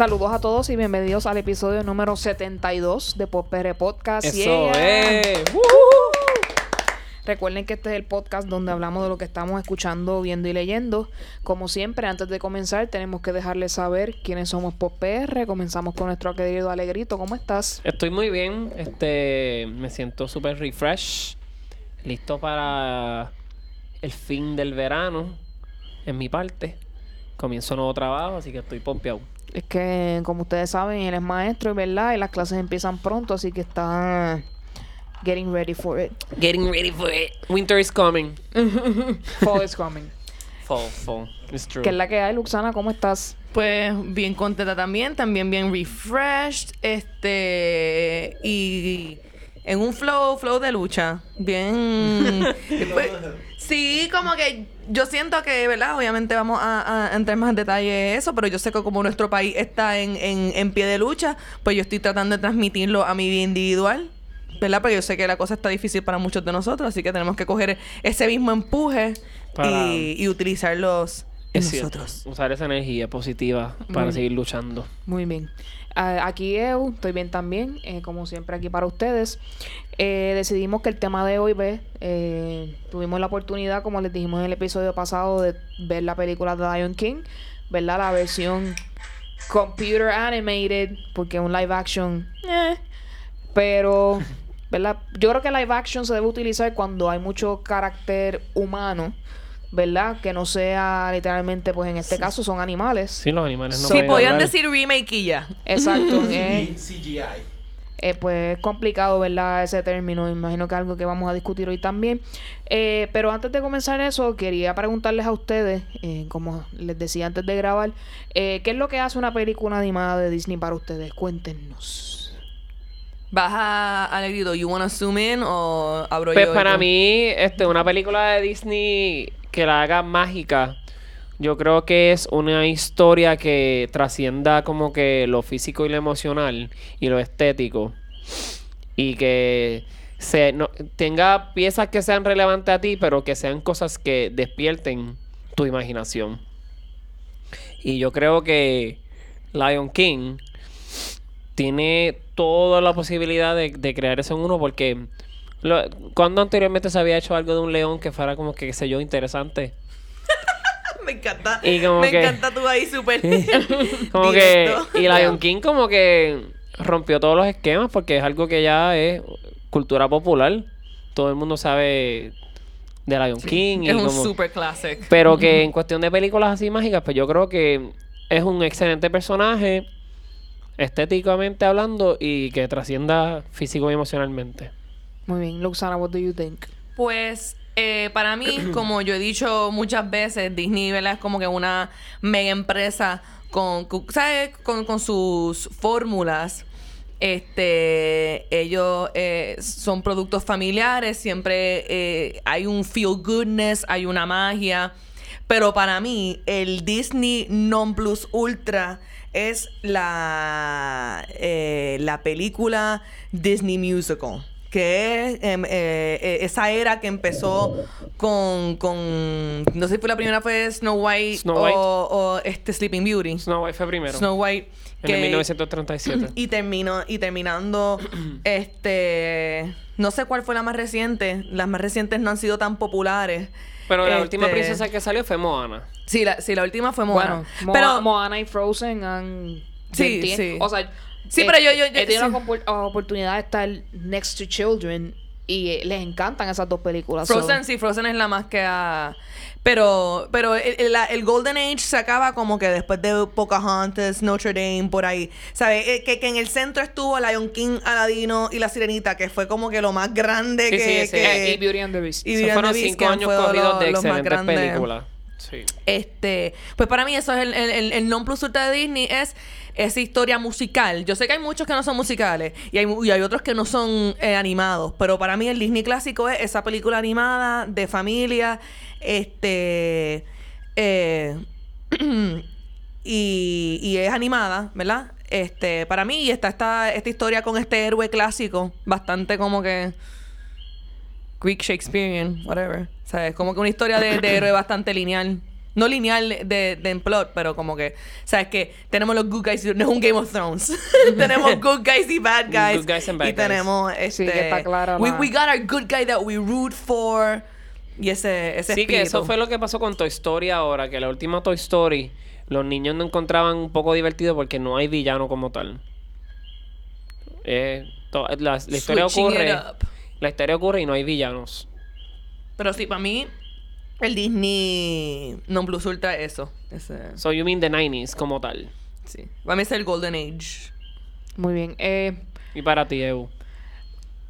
Saludos a todos y bienvenidos al episodio número 72 de Popere Podcast. Eso Yeah. es. Recuerden que este es el podcast donde hablamos de lo que estamos escuchando, viendo y leyendo. Como siempre, antes de comenzar, tenemos que dejarles saber quiénes somos PopR. Comenzamos con nuestro querido Alegrito. ¿Cómo estás? Estoy muy bien. Este, me siento súper refresh. Listo para el fin del verano. En mi parte. Comienzo nuevo trabajo, así que estoy pompeado. Es que, como ustedes saben, él es maestro, ¿verdad? Y las clases empiezan pronto, así que está getting ready for it. Getting ready for it. Winter is coming. Fall is coming. Fall, fall. It's true. ¿Qué es la que hay, Luxana? ¿Cómo estás? Pues bien contenta también, también bien refreshed, este y en un flow, flow de lucha, bien. pues, sí, como que yo siento que, ¿verdad? Obviamente vamos a, a entrar más en detalle de eso, pero yo sé que como nuestro país está en, en, en pie de lucha, pues yo estoy tratando de transmitirlo a mi vida individual. ¿Verdad? Porque yo sé que la cosa está difícil para muchos de nosotros, así que tenemos que coger ese mismo empuje Para- y, y utilizarlos en Es cierto. nosotros. Usar esa energía positiva para Muy seguir luchando. Muy bien. Aquí Eu, estoy bien también, eh, como siempre aquí para ustedes. Eh, decidimos que el tema de hoy, ve, eh, tuvimos la oportunidad, como les dijimos en el episodio pasado, de ver la película de Lion King, ¿verdad? La versión computer animated, porque un live action, eh, pero, ¿verdad? Yo creo que live action se debe utilizar cuando hay mucho carácter humano, ¿verdad? Que no sea literalmente, pues en este caso son animales. Sí, los animales no Sí, podían hablar. decir remake y ya. Exacto. eh, CGI. eh, pues es complicado, ¿verdad? Ese término. Imagino que es algo que vamos a discutir hoy también. Eh, pero antes de comenzar eso, quería preguntarles a ustedes, eh, como les decía antes de grabar, eh, ¿qué es lo que hace una película animada de Disney para ustedes? Cuéntenos. ¿Vas a Alegrito? ¿You wanna zoom in o abro Pues yo? y para tú? mí, este, una película de Disney que la haga mágica, yo creo que es una historia que trascienda como que lo físico y lo emocional y lo estético. Y que se, no- tenga piezas que sean relevantes a ti, pero que sean cosas que despierten tu imaginación. Y yo creo que Lion King tiene toda la posibilidad de, de crear eso en uno porque lo- cuando anteriormente se había hecho algo de un león que fuera como que, qué sé yo, interesante. Me encanta. Y como me que- encanta tú ahí súper. Como que... Y Lion King como que rompió todos los esquemas porque es algo que ya es cultura popular. Todo el mundo sabe de Lion King. Y es un como- super classic. Pero que en cuestión de películas así mágicas, pues yo creo que es un excelente personaje, estéticamente hablando, y que trascienda físico y emocionalmente. Muy bien. Luxana, what do you think? Pues eh, para mí, como yo he dicho muchas veces, Disney ¿verdad? es como que una mega empresa con, con- ¿sabes? Con, con sus fórmulas. Este, ellos eh, son productos familiares, siempre eh, hay un feel goodness, hay una magia. Pero para mí, el Disney Non Plus Ultra es la, eh, la película Disney Musical. Que es em, eh, eh, esa era que empezó con, con. No sé si fue la primera fue Snow White, Snow o, White. o, este Sleeping Beauty. Snow White fue primero. Snow White. en el 1937. Y terminó, y terminando, este, no sé cuál fue la más reciente. Las más recientes no han sido tan populares. Pero la Este, última princesa que salió fue Moana. Sí, la, sí, la última fue Moana. Bueno, Mo- pero Moana y Frozen han... Sí, sí. O sea... Sí, eh, pero yo- yo- yo- He tenido sí. oportunidad de estar next to children y eh, les encantan esas dos películas. so- Frozen, sí, Frozen es la más que ha... Pero, pero el, el- el Golden Age se acaba como que después de Pocahontas, Notre Dame, por ahí. ¿Sabes? Eh, Que, que en el centro estuvo Lion King, Aladino y La Sirenita, que fue como que lo más grande Sí, que... sí, ese- que- y Beauty and the Beast. y Esos Beauty and fueron the Beast, cinco años corridos de los más excelentes películas. Este, pues para mí eso es el, el, el- non plus ultra de Disney es esa historia musical. Yo sé que hay muchos que no son musicales y hay, y hay otros que no son eh, animados, pero para mí el Disney clásico es esa película animada de familia, este, eh, y, y es animada, ¿verdad? Este, para mí está esta, esta historia con este héroe clásico, bastante como que Greek Shakespearean, whatever. O sea, es como que una historia de, de héroe bastante lineal. no lineal de, de en plot, pero como que, sabes que tenemos los good guys, no es un Game of Thrones. tenemos good guys y bad guys. Good guys and bad y guys. tenemos este Sí, que está clara we, we got our good guy that we root for. Y ese, ese Sí, que eso espíritu. fue lo que pasó con Toy Story ahora, que la última Toy Story, los niños no encontraban un poco divertido porque no hay villano como tal. Eh, to- la, la historia ocurre, it up. La historia ocurre y no hay villanos. Pero sí, para mí, el Disney non plus ultra es eso. Ese, So you mean the 90s como tal. sí. Para mí es el Golden Age. Muy bien. Eh, Y para ti, Evo.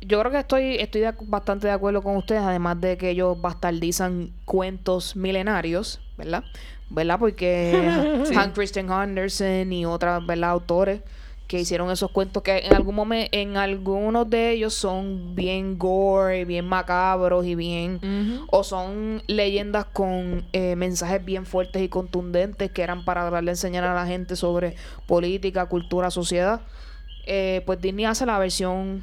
yo creo que estoy, estoy de bastante de acuerdo con ustedes, además de que ellos bastardizan cuentos milenarios, ¿verdad? ¿Verdad? Porque Sí. Hans Christian Andersen y otras, ¿verdad? Autores que hicieron esos cuentos que en algún momento, en algunos de ellos son bien gore, bien macabros y bien... O son leyendas con eh, mensajes bien fuertes y contundentes que eran para darle a enseñar a la gente sobre política, cultura, sociedad. Eh, pues Disney hace la versión,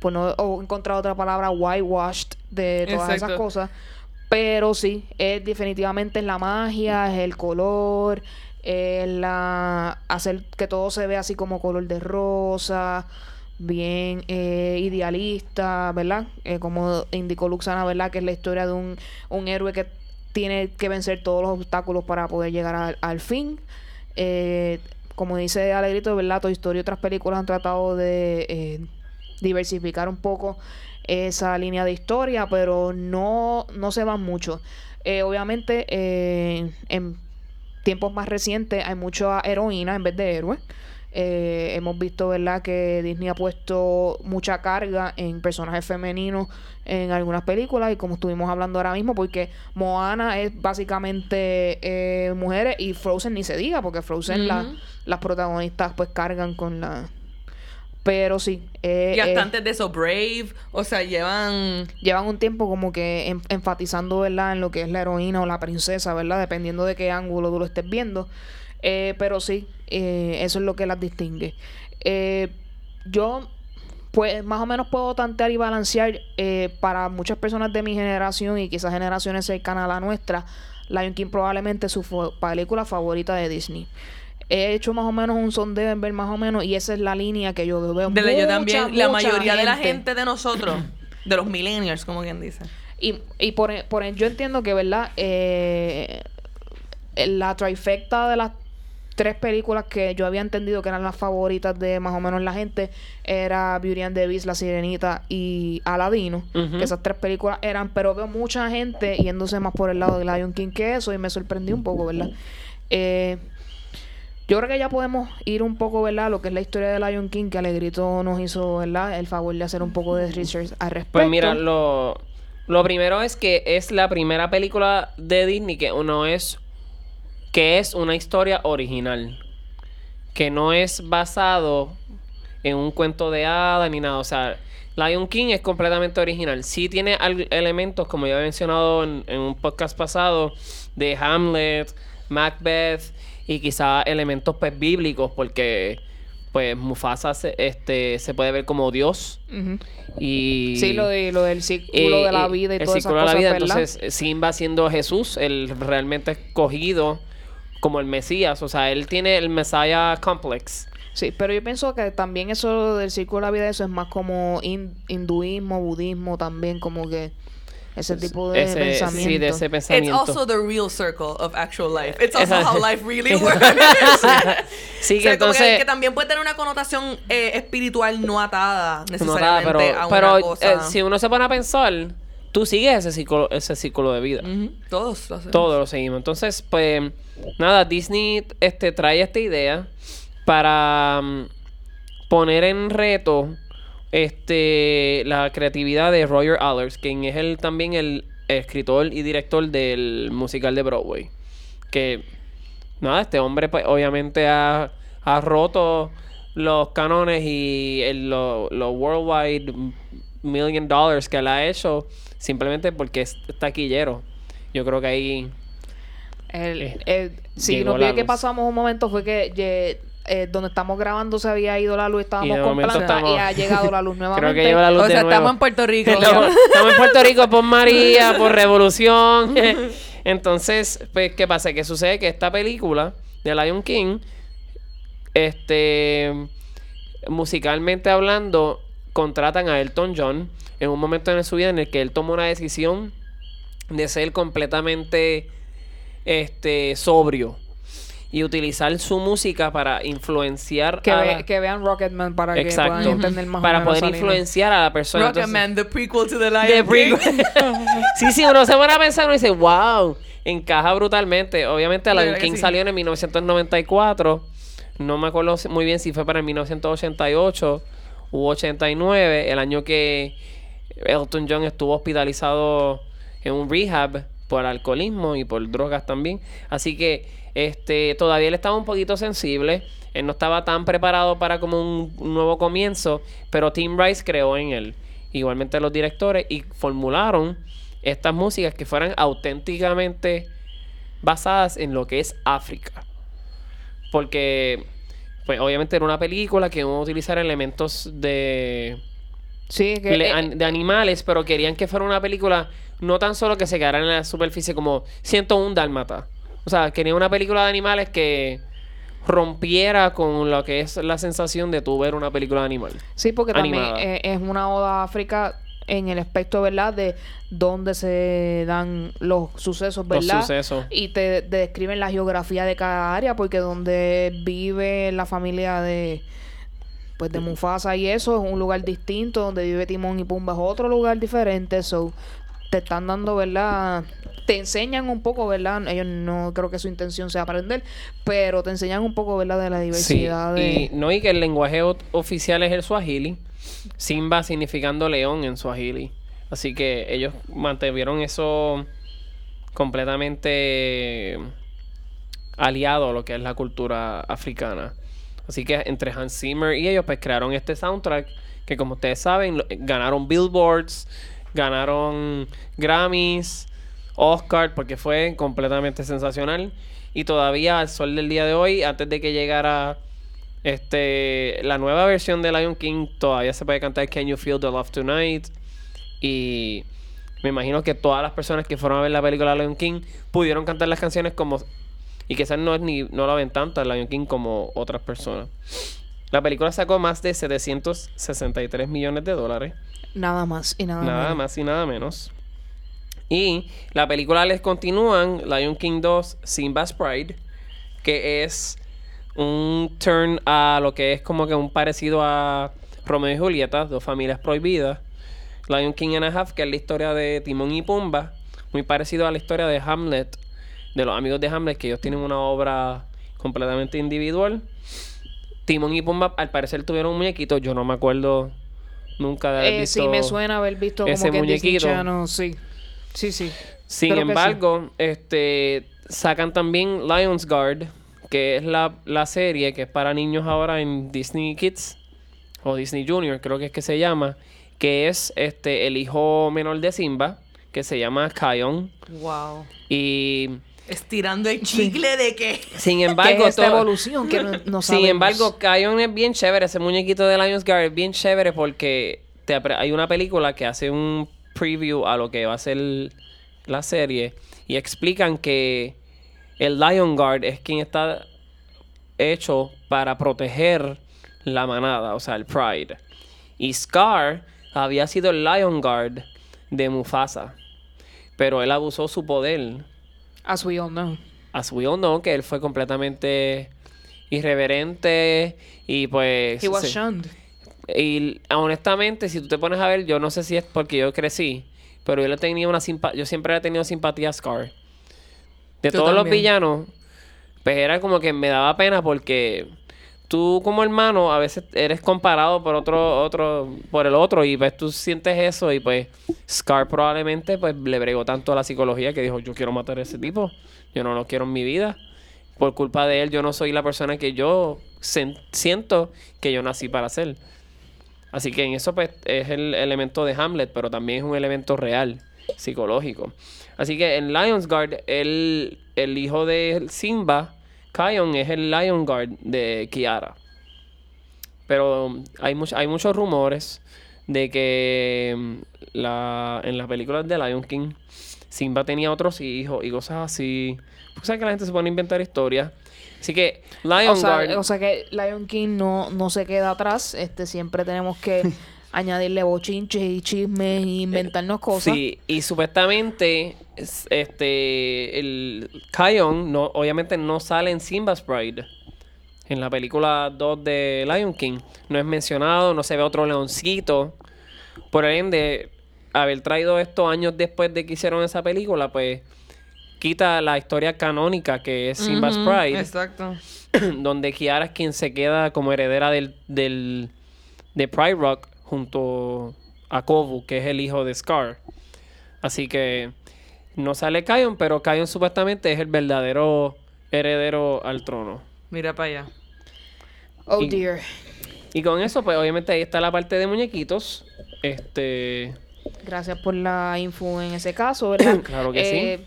pues no he encontrado otra palabra, whitewashed de todas esas cosas. Pero sí, es definitivamente es la magia, es el color, es la hacer que todo se vea así como color de rosa, bien eh, idealista, ¿verdad? Eh, como indicó Luxana, ¿verdad? Que es la historia de un, un héroe que tiene que vencer todos los obstáculos para poder llegar al, al fin. Eh, como dice Alegrito, ¿verdad? Toy Story y otras películas han tratado de eh, diversificar un poco esa línea de historia, pero no, no se van mucho. Eh, obviamente, eh, en tiempos más recientes hay mucha heroína en vez de héroes. Eh, hemos visto, ¿verdad?, que Disney ha puesto mucha carga en personajes femeninos en algunas películas y como estuvimos hablando ahora mismo, porque Moana es básicamente eh, mujeres y Frozen ni se diga, porque Frozen la- las protagonistas pues cargan con la... Pero sí, eh, Y hasta eh, antes de eso, Brave. O sea, llevan. llevan un tiempo como que en- enfatizando, ¿verdad?, en lo que es la heroína o la princesa, ¿verdad? Dependiendo de qué ángulo tú lo estés viendo. Eh, pero sí, eh, eso es lo que las distingue. Eh, yo, pues, más o menos puedo tantear y balancear para muchas personas de mi generación y quizás generaciones cercanas a la nuestra, Lion King probablemente es su película favorita de Disney. He hecho más o menos un sondeo en ver más o menos y esa es la línea que yo veo. De la- yo mucha, también. La mucha mayoría de la gente de nosotros, de los millennials, como quien dice. Y, y por, por yo entiendo que, ¿verdad? Eh, la trifecta de las tres películas que yo había entendido que eran las favoritas de más o menos la gente era Beauty and the Beast, La Sirenita y Aladino. Que esas tres películas eran, pero veo mucha gente yéndose más por el lado de Lion King que eso y me sorprendió un poco, ¿verdad? Eh, yo creo que ya podemos ir un poco, ¿verdad? Lo que es la historia de Lion King, que Alegrito nos hizo, ¿verdad? El favor de hacer un poco de research al respecto. Pues mira, lo, lo primero es que es la primera película de Disney que no es que es una historia original, que no es basado en un cuento de hadas ni nada, o sea, Lion King es completamente original. Sí tiene al- elementos, como ya he mencionado en, en un podcast pasado, de Hamlet, Macbeth y quizá elementos pues, bíblicos, porque pues Mufasa se, este, se puede ver como Dios. Y Sí, lo, de, lo del círculo eh, de la eh, vida y el todas esas círculo de la vida. ¿verdad? Entonces, Simba siendo Jesús, el realmente escogido como el Mesías. O sea, él tiene el Messiah Complex. Sí, pero yo pienso que también eso del círculo de la vida, eso es más como hin- hinduismo, budismo también, como que ese tipo de Ese- pensamiento. sí, de ese It's pensamiento. also the real circle of actual life. It's also how life really works. sí, O que sea, entonces... que, que también puede tener una connotación eh, espiritual no atada no, necesariamente nada, pero a una pero, cosa. eh, si uno se pone a pensar, tú sigues ese círculo, ese círculo de vida. Todos lo hacemos. Todo lo seguimos. Entonces, pues, nada, Disney este, trae esta idea para mm, poner en reto este la creatividad de Roger Allers, quien es el, también el escritor y director del musical de Broadway. Que, nada, este hombre, pues, obviamente ha, ha roto los canones y el- lo- los worldwide million dollars que él ha hecho simplemente porque es taquillero. Yo creo que ahí El, Eh, el- si llegó nos la pide que pasamos un momento fue que eh, donde estamos grabando se había ido la luz, estábamos de con planta estamos- y ha llegado la luz nuevamente. creo que llegó la luz O de sea, nuevo. estamos en Puerto Rico. Estamos, estamos en Puerto Rico por María, por Revolución. Entonces, pues, ¿qué pasa? Que sucede que esta película de Lion King, este, musicalmente hablando, contratan a Elton John en un momento en su vida en el que él tomó una decisión de ser completamente este sobrio y utilizar su música para influenciar Que, a ve- la- que vean Rocketman para que puedan entender más o para menos poder influenciar a la persona. Entonces- Rocketman, the prequel to the Lion de King. sí, sí, uno se pone a pensar y dice, wow, encaja brutalmente. Obviamente, De Lion King sí. salió en el 1994. No me acuerdo muy bien si fue para el 1988 u 89, el año que Elton John estuvo hospitalizado en un rehab por alcoholismo y por drogas también. Así que este todavía él estaba un poquito sensible. Él no estaba tan preparado para como un, nuevo comienzo, pero Tim Rice creó en él. Igualmente los directores y formularon estas músicas que fueran auténticamente basadas en lo que es África. Porque, pues obviamente era una película que iba a utilizar elementos de, Sí, que le- eh, de animales, pero querían que fuera una película no tan solo que se quedara en la superficie como 101 Dálmata. O sea, querían una película de animales que rompiera con lo que es la sensación de tú ver una película de animal. Sí, porque también animada. eh, es una oda a África en el aspecto, ¿verdad? De dónde se dan los sucesos, Los ¿verdad? sucesos. Y te, te describen la geografía de cada área, porque donde vive la familia de pues de Mufasa y eso es un lugar distinto, donde vive Timón y Pumba es otro lugar diferente, so te están dando, ¿verdad? Te enseñan un poco, ¿verdad? Ellos no creo que su intención sea aprender, pero te enseñan un poco, ¿verdad? De la diversidad de... y no y que el lenguaje oficial es el Swahili. Simba significando león en Swahili. Así que ellos mantuvieron eso completamente aliado a lo que es la cultura africana. Así que entre Hans Zimmer y ellos pues crearon este soundtrack que como ustedes saben ganaron Billboards, ganaron Grammys, Oscar porque fue completamente sensacional. Y todavía al sol del día de hoy antes de que llegara este la nueva versión de Lion King todavía se puede cantar Can You Feel the Love Tonight y me imagino que todas las personas que fueron a ver la película Lion King pudieron cantar las canciones como y quizás no es ni no la ven tanto a Lion King como otras personas. La película sacó más de 763 millones de dólares, Nada más y nada, nada menos. más y nada menos. Y la película les continúan Lion King 2 Simba's Pride, que es un turn a lo que es como que un parecido a Romeo y Julieta, dos familias prohibidas. Lion King and a Half, que es la historia de Timón y Pumba, muy parecido a la historia de Hamlet, de los amigos de Hamlet, que ellos tienen una obra completamente individual. Timón y Pumba, al parecer, tuvieron un muñequito, yo no me acuerdo nunca de haber Eh, visto sí, me suena haber visto como ese que muñequito. Channel, sí. Sí, sí. Sin Creo embargo, este sacan también Lions Guard, que es la, la serie que es para niños ahora en Disney Kids o Disney Junior, creo que es que se llama, que es este el hijo menor de Simba, que se llama Kion Wow. y Estirando el chicle de que. sin Que embargo es esta evolución que no, no Sin sabemos. embargo, Kion es bien chévere. Ese muñequito de Lions Guard es bien chévere porque te hay una película que hace un preview a lo que va a ser la serie y explican que el Lion Guard es quien está hecho para proteger la manada, o sea, el Pride. Y Scar había sido el Lion Guard de Mufasa, pero él abusó su poder As we all know. as we all know, que él fue completamente irreverente y pues... He was sí. shunned. Y honestamente, si tú te pones a ver, yo no sé si es porque yo crecí, pero yo le tenía una simpa yo siempre le he tenido simpatía a Scar. De Yo todos los villanos, pues era como que me daba pena porque tú como hermano a veces eres comparado por otro otro por el otro y pues tú sientes eso y pues Scar probablemente pues le bregó tanto a la psicología que dijo, "Yo quiero matar a ese tipo. Yo no lo quiero en mi vida." Por culpa de él yo no soy la persona que yo siento que yo nací para ser. Así que en eso pues es el elemento de Hamlet, pero también es un elemento real, psicológico. Así que en Lions Guard, el, el hijo de Simba, Kion, es el Lion Guard de Kiara. Pero hay, much- hay muchos rumores de que mm, la, en las películas de Lion King Simba tenía otros hijos y cosas así. Pues sabes que la gente se pone a inventar historias. Así que Lion O sea, Guard- o sea que Lion King no, no se queda atrás. Este, siempre tenemos que añadirle bochinches y chismes e inventarnos cosas. Sí, y supuestamente es- este el Kion no, obviamente no sale en Simba's Pride. En la película 2 de Lion King. No es mencionado, no se ve otro leoncito. Por ende, haber traído esto años después de que hicieron esa película, pues quita la historia canónica que es Simba's Ujú, Pride Exacto. donde Kiara es quien se queda como heredera del, del de Pride Rock junto a Kovu, que es el hijo de Scar. Así que no sale Kion, pero Kion supuestamente es el verdadero heredero al trono. Mira para allá. Oh Y- dear. Y con eso, pues obviamente ahí está la parte de muñequitos. Este. Gracias por la info en ese caso, ¿verdad? Claro que sí. Eh,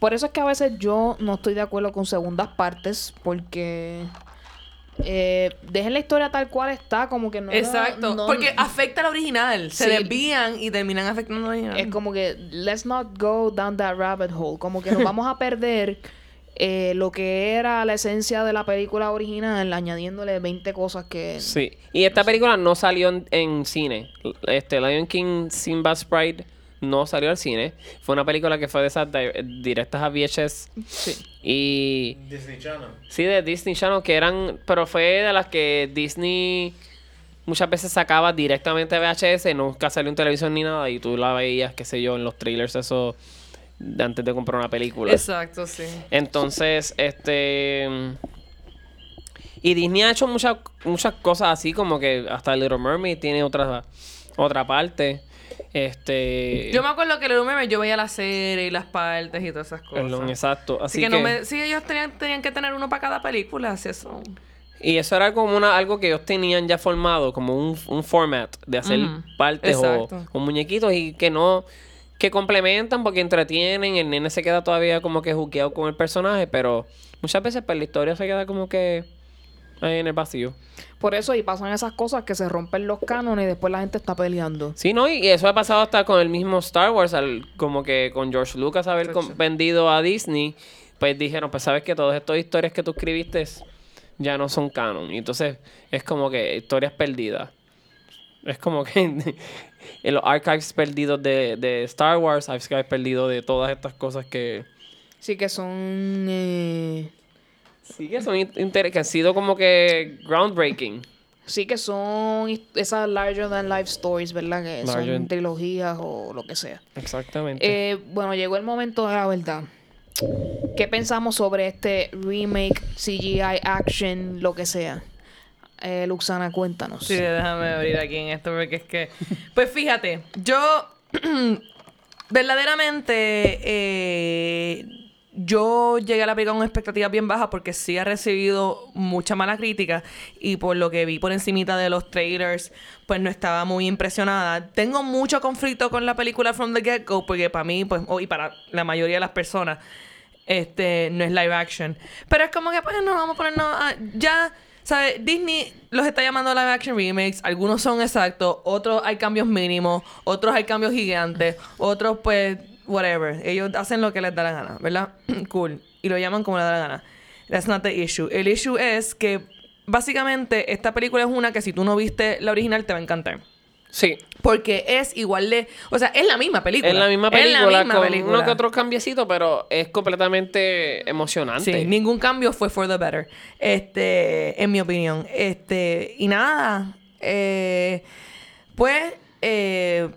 Por eso es que a veces yo no estoy de acuerdo con segundas partes, porque eh, dejen la historia tal cual está, como que no. Exacto. no- Porque afecta al original. Se Sí. desvían y terminan afectando al original. es como que let's not go down that rabbit hole, como que nos vamos a perder eh, lo que era la esencia de la película original, añadiéndole 20 cosas que. Sí. Y esta película no salió en, en cine. Este Lion King Simba's Pride no salió al cine. Fue una película que fue de esas di- directas a VHS. Sí. Y Disney Channel. sí, de Disney Channel, que eran. Pero fue de las que Disney muchas veces sacaba directamente a VHS. Nunca salió en televisión ni nada. Y tú la veías, qué sé yo, en los trailers, eso. de antes de comprar una película. Exacto, sí. Entonces, este. Y Disney ha hecho muchas muchas cosas así, como que hasta Little Mermaid tiene otra, otra parte. Este. Yo me acuerdo que Little Mermaid yo veía la serie y las partes y todas esas cosas. Perdón, exacto. Así, Así que, que, no me... Sí, ellos tenían, tenían que tener uno para cada película, así eso. Y eso era como una, algo que ellos tenían ya formado, como un, un format de hacer partes o, o muñequitos y que no. que complementan porque entretienen. El nene se queda todavía como que juqueado con el personaje, pero muchas veces pues, la historia se queda como que en el vacío. Por eso, y pasan esas cosas que se rompen los cánones y después la gente está peleando. Sí, ¿no? Y eso ha pasado hasta con el mismo Star Wars, al- como que con George Lucas haber vendido a Disney, pues dijeron, pues sabes que todas estas historias que tú escribiste ya no son canon. Y entonces es como que historias perdidas. Es como que en los archives perdidos de, de Star Wars, archives perdidos de todas estas cosas que... Sí, que son. eh, Sí, que son que han sido como que groundbreaking. Sí, que son esas larger than life stories, ¿verdad? Que Larger- son trilogías o lo que sea. Exactamente. Eh, bueno, llegó el momento de la verdad. ¿Qué pensamos sobre este remake, CGI, action, lo que sea? Eh, Luxana, cuéntanos. Sí, déjame abrir aquí en esto porque es que... Pues fíjate, yo verdaderamente eh, yo llegué a la película con expectativas bien bajas porque sí ha recibido mucha mala crítica y por lo que vi por encimita de los trailers pues no estaba muy impresionada. Tengo mucho conflicto con la película From the Get Go porque para mí pues o- y para la mayoría de las personas este no es live action. Pero es como que pues no vamos a ponernos a- ya ¿Sabes? Disney los está llamando live action remakes. Algunos son exactos, otros hay cambios mínimos, otros hay cambios gigantes, otros pues, whatever. Ellos hacen lo que les da la gana, ¿verdad? cool. Y lo llaman como les da la gana. That's not the issue. El issue es que básicamente esta película es una que si tú no viste la original te va a encantar. sí. Porque es igual de... O sea, es la misma película. Es la misma Es película, misma con película. uno que otro cambiecito, pero es completamente emocionante. Sí, ningún cambio fue for the better. Este, en mi opinión. Este, y nada. eh, pues, eh,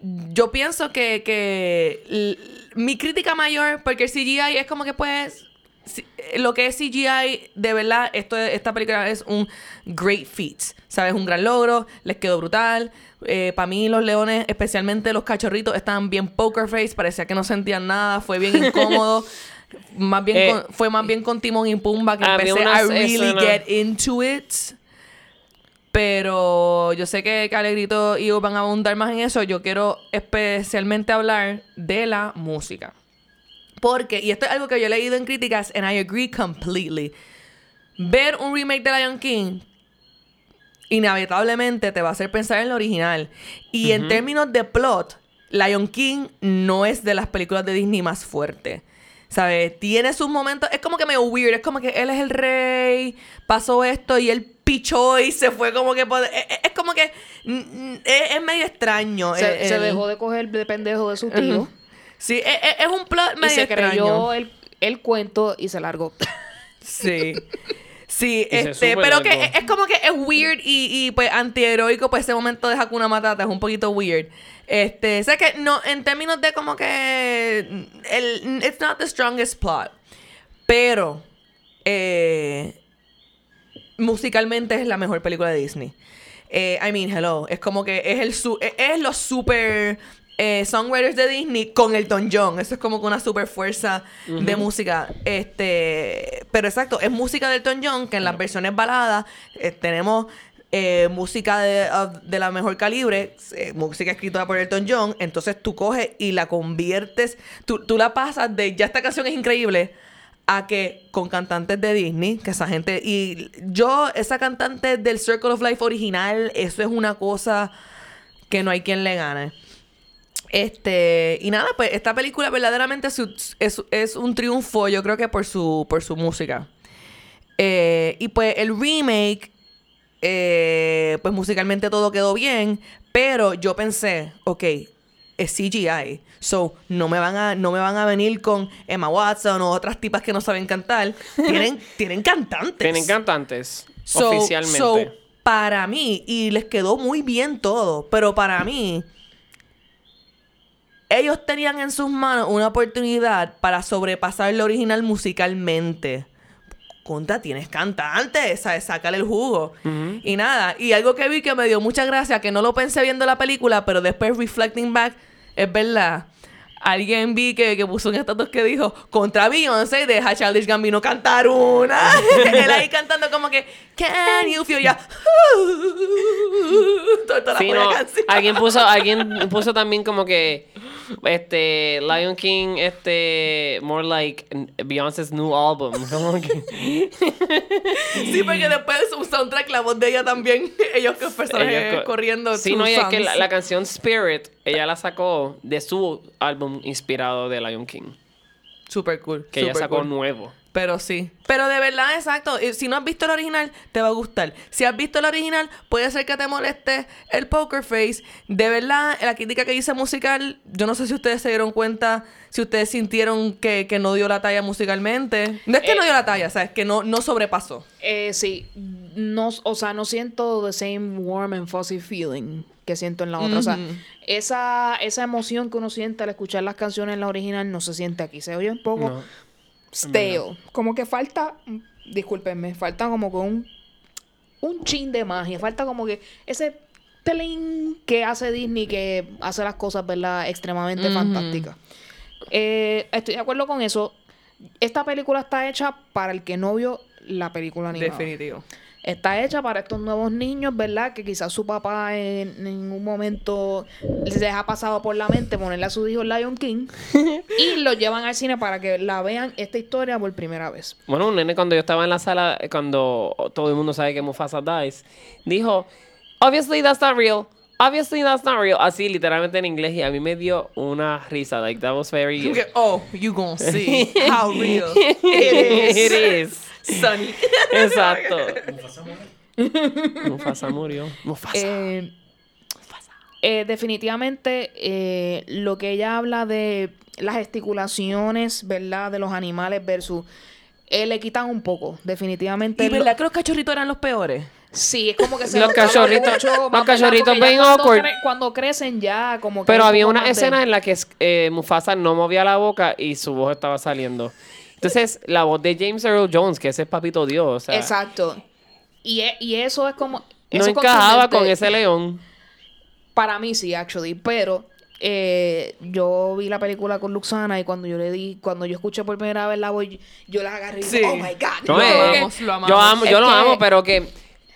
yo pienso que, que mi crítica mayor, porque el CGI es como que pues. si- Lo que es CGI, de verdad, esto, esta película es un great feat. ¿Sabes? Un gran logro, les quedó brutal. Para mí, los leones, especialmente los cachorritos, estaban bien poker face, parecía que no sentían nada, fue bien incómodo. más bien Eh, con- fue más bien con Timón y Pumba que empecé a unas really escenas- get into it. Pero yo sé que, que Alegrito y Hugo van a abundar más en eso. Yo quiero especialmente hablar de la música. Porque, y esto es algo que yo he leído en críticas, and I agree completely. Ver un remake de Lion King inevitablemente te va a hacer pensar en el original. Y en términos de plot, Lion King no es de las películas de Disney más fuertes. ¿Sabes? Tiene sus momentos. Es como que medio weird. Es como que él es el rey. Pasó esto y él pichó y se fue como que. Es, es- es como que. mm, mm, Es, es medio extraño. Se, el- se el- dejó de coger de pendejo de su tío. Sí, es, es- es un plot Y medio se extraño. creyó el, el cuento y se largó. Sí. Sí, Y este, pero que es como que es weird y, y pues antiheroico, pues ese momento de Hakuna Matata es un poquito weird. Este, sé que no, en términos de como que el it's not the strongest plot. Pero eh, musicalmente es la mejor película de Disney. Eh, I mean, hello. Es como que es el su es, es los super eh, songwriters de Disney con Elton John. Eso es como que una super fuerza de música. Este, pero exacto, es música de Elton John que en las versiones baladas eh, tenemos eh, música de, de la mejor calibre, eh, música escrita por Elton John. Entonces tú coges y la conviertes, tú, tú la pasas de ya esta canción es increíble a que con cantantes de Disney, que esa gente. Y yo, esa cantante del Circle of Life original, eso es una cosa que no hay quien le gane. Este, y nada, pues esta película verdaderamente es, es- un triunfo, yo creo que por su, por su música. Eh, y pues el remake, eh, pues musicalmente todo quedó bien, pero yo pensé, ok, es CGI, so no me van a, no me van a venir con Emma Watson o otras tipas que no saben cantar. Tienen, tienen cantantes. Tienen cantantes. So- oficialmente. so, para mí, y les quedó muy bien todo, pero para mí, ellos tenían en sus manos una oportunidad para sobrepasar lo original musicalmente. Conta, tienes cantantes, ¿sabes? Sácale el jugo. Y nada, y algo que vi que me dio mucha gracia, que no lo pensé viendo la película, pero después reflecting back, es verdad. Alguien vi que, que puso un estatus que dijo contra Beyoncé deja a Childish Gambino cantar una. Él ahí cantando como que Can you feel ya? Toda, toda la Sí, no, canción. alguien puso, alguien puso también como que este Lion King, este more like Beyoncé's new album. Que Sí, porque después un soundtrack, la voz de ella también, ellos que personajes co- corriendo. Sí, no, y es que la, la canción Spirit, ella la sacó de su álbum inspirado de Lion King, Super cool. que ella sacó cool. nuevo. Pero sí. Pero de verdad, exacto. eh, Si no has visto el original, te va a gustar. Si has visto el original, puede ser que te moleste el poker face. De verdad, la crítica que hice musical, yo no sé si ustedes se dieron cuenta, si ustedes sintieron que, que no dio la talla musicalmente. No es que Eh, no dio la talla, ¿sabes? Que no, no sobrepasó. Eh, sí, no, o sea, no siento the same warm and fuzzy feeling que siento en la otra. O sea, esa, esa emoción que uno siente al escuchar las canciones en la original no se siente aquí. Se oye un poco No, stale. Como que falta, discúlpenme, falta como que un, un chin de magia. Falta como que ese telín que hace Disney que hace las cosas, ¿verdad? Extremadamente fantásticas. Eh, estoy de acuerdo con eso. Esta película está hecha para el que no vio la película animada. Definitivo. Está hecha para estos nuevos niños, ¿verdad? Que quizás su papá en ningún momento les ha pasado por la mente ponerle a sus hijos Lion King y los llevan al cine para que la vean esta historia por primera vez. Bueno, un nene cuando yo estaba en la sala, eh, cuando todo el mundo sabe que Mufasa dies, dijo, obviously that's not real. Obviously that's not real. Así literalmente en inglés y a mí me dio una risa. Like that was very... Oh, you gonna see how real it is. It is. Sonny. Exacto. Mufasa murió. Mufasa. Eh, eh, definitivamente eh, lo que ella habla de las gesticulaciones, ¿verdad? De los animales versus... eh, le quitan un poco, definitivamente. ¿Y lo- verdad que los cachorritos eran los peores? Sí, es como que se Los cachorritos- mucho los cachorritos bien cuando awkward. cre- cuando crecen ya como que Pero hay había un una de- escena en la que eh, Mufasa no movía la boca y su voz estaba saliendo. Entonces, la voz de James Earl Jones, que ese es papito Dios, o sea, Exacto. Y, e- y eso es como... no eso es encajaba con ese león. Para mí sí, actually. Pero eh, yo vi la película con Luxana y cuando yo le di... Cuando yo escuché por primera vez la voz, yo, yo la agarré y Sí. dije, oh my God. No, Lo eh, amamos, lo amamos. Yo, amo, yo lo que- amo, pero que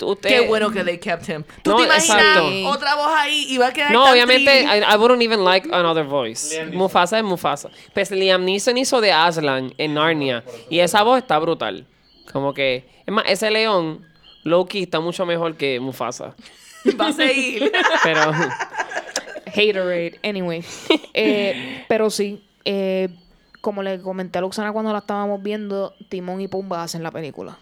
usted- Qué bueno que they kept him. ¿Tú No, te imaginas exacto. otra voz ahí y va a quedar No, tan obviamente? I, I wouldn't even like another voice. Liam. Mufasa es Mufasa. Pues Liam Neeson hizo de Aslan en Narnia. Y esa voz está brutal. Como que, es más, ese león, Loki, está mucho mejor que Mufasa. Va a seguir. Pero, Haterade, anyway. Eh, pero sí, eh, como le comenté a Luxana cuando la estábamos viendo, Timón y Pumba hacen la película.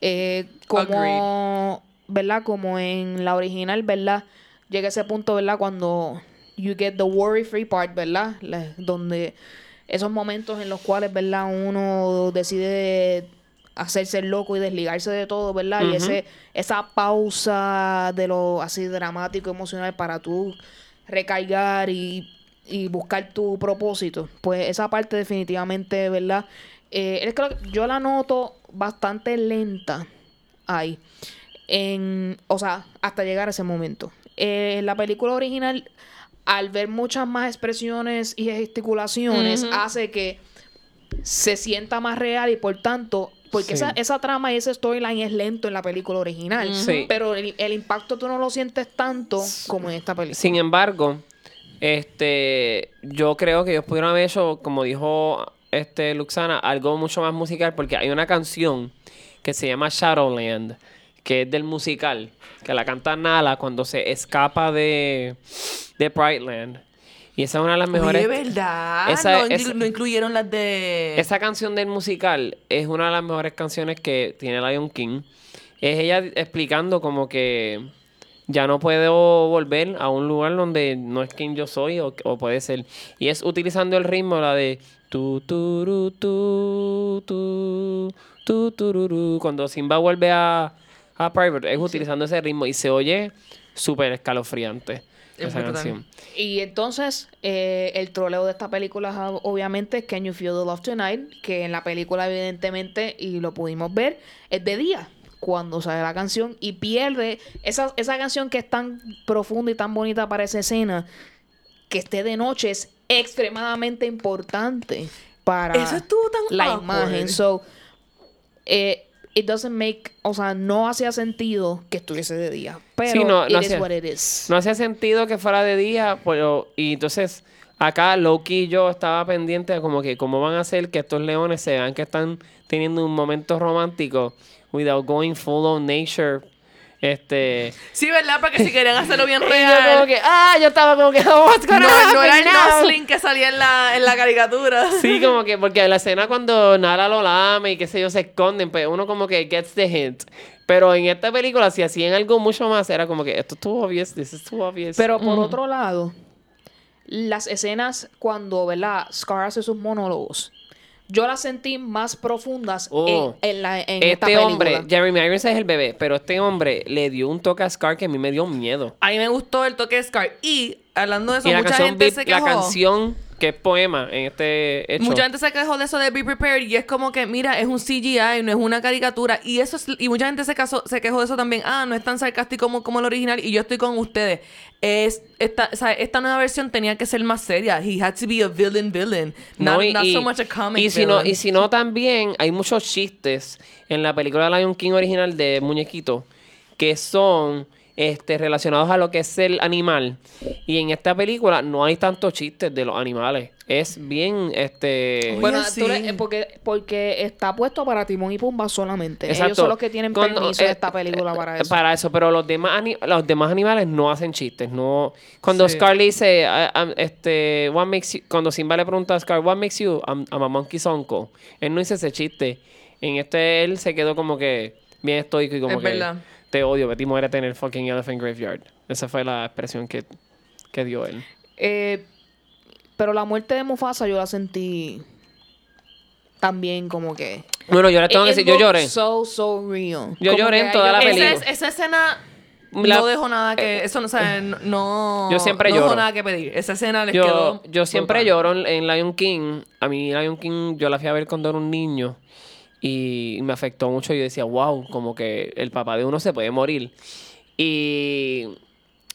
Eh, como, ¿verdad? Como en la original, ¿verdad? Llega ese punto, ¿verdad? Cuando you get the worry free part, ¿verdad? La- donde esos momentos en los cuales, ¿verdad? Uno decide hacerse loco y desligarse de todo, ¿verdad? Y ese, esa pausa de lo así dramático, emocional para tú recargar y, y buscar tu propósito. Pues esa parte definitivamente, ¿verdad? Eh, es que lo- yo la noto bastante lenta ahí. En, o sea, hasta llegar a ese momento. Eh, la película original, al ver muchas más expresiones y gesticulaciones, hace que se sienta más real y por tanto, porque Sí. esa, esa trama y ese storyline es lento en la película original, Sí. pero el, el impacto tú no lo sientes tanto como en esta película. Sin embargo, este, yo creo que ellos pudieron haber hecho, como dijo este Luxana, algo mucho más musical, porque hay una canción que se llama Shadowland, que es del musical, que la canta Nala cuando se escapa de, de Brightland. Y esa es una de las mejores. Oye, ¿verdad? Esa- no, inclu- esa- no incluyeron las de... Esa canción del musical es una de las mejores canciones que tiene Lion King. Es ella explicando como que ya no puedo volver a un lugar donde no es quien yo soy o, o puede ser. Y es utilizando el ritmo, la de tu tu tu tu tu tururú. Cuando Simba vuelve a, a Private, es utilizando ese ritmo y se oye súper escalofriante Es esa canción. Y entonces, eh, el troleo de esta película, obviamente, es Can You Feel the Love Tonight, que en la película, evidentemente, y lo pudimos ver, es de día cuando sale la canción y pierde esa, esa canción que es tan profunda y tan bonita para esa escena, que esté de noche es extremadamente importante para Eso estuvo tan la awkward. imagen. So, eh, it doesn't make, o sea, no hacía sentido que estuviese de día. Pero Sí, no, it no is hacía- what it is. No hacía sentido que fuera de día, pero y entonces acá Loki y yo estaba pendiente de como que cómo van a hacer que estos leones se vean que están teniendo un momento romántico without going full on nature. Este, Sí, ¿verdad? Porque si querían hacerlo bien y yo real... como que, ah, yo estaba como que, oh, what's No, gonna no era el happen now?" Nosling que salía en la, en la caricatura. Sí, como que, porque en la escena cuando Nala lo lame y qué sé yo, se esconden, pues uno como que gets the hint. Pero en esta película, si hacían algo mucho más, era como que esto es too obvious, this is too obvious. Pero por otro lado, las escenas cuando, ¿verdad? Scar hace sus monólogos, yo las sentí más profundas Oh. en, en la, en esta este película. hombre, Jeremy Irons es el bebé, pero este hombre le dio un toque a Scar que a mí me dio miedo. A mí me gustó el toque de Scar. Y hablando de eso, y la mucha canción, gente se la quejó. canción que es poema en este hecho. Mucha gente se quejó de eso de Be Prepared y es como que, mira, es un CGI, no es una caricatura. Y eso es, y mucha gente se, casó- se quejó de eso también. Ah, no es tan sarcástico como, como el original. Y yo estoy con ustedes. Es, esta, o sea, esta nueva versión tenía que ser más seria. He had to be a villain villain. No, Not, y, not so much a comic y si no, y si no también hay muchos chistes en la película de Lion King original de Muñequito que son este, relacionados a lo que es el animal. Y en esta película no hay tantos chistes de los animales. Es bien, este... Oye, Bueno, sí. tú le- eh, porque, porque está puesto para Timón y Pumba solamente. Ellos Exacto. son los que tienen Cuando- permiso de eh, esta película eh, para eso. Para eso, pero los demás, ani- los demás animales no hacen chistes. No, cuando Sí. Scar le dice, "I- I'm- este, what makes you-" cuando Simba le pregunta a Scar, what makes you, I'm, I'm a monkey's uncle. Él no dice ese chiste. En este él se quedó como que bien estoico y como Es que verdad. Te odio, Betty muérete en el fucking elephant graveyard. Esa fue la expresión que, que dio él. Eh, pero la muerte de Mufasa yo la sentí también como que... Bueno, yo le tengo que decir, yo lloré. So, so real. Yo Como lloré en toda la película. Esa, es- esa escena La- no dejó nada que... Eso no, o sea, no-. Yo siempre no lloro. nada que pedir. Esa escena les Yo, quedó... yo siempre brutal. lloro en, en Lion King. A mí Lion King yo la fui a ver cuando era un niño y me afectó mucho. Yo decía, wow, como que el papá de uno se puede morir. Y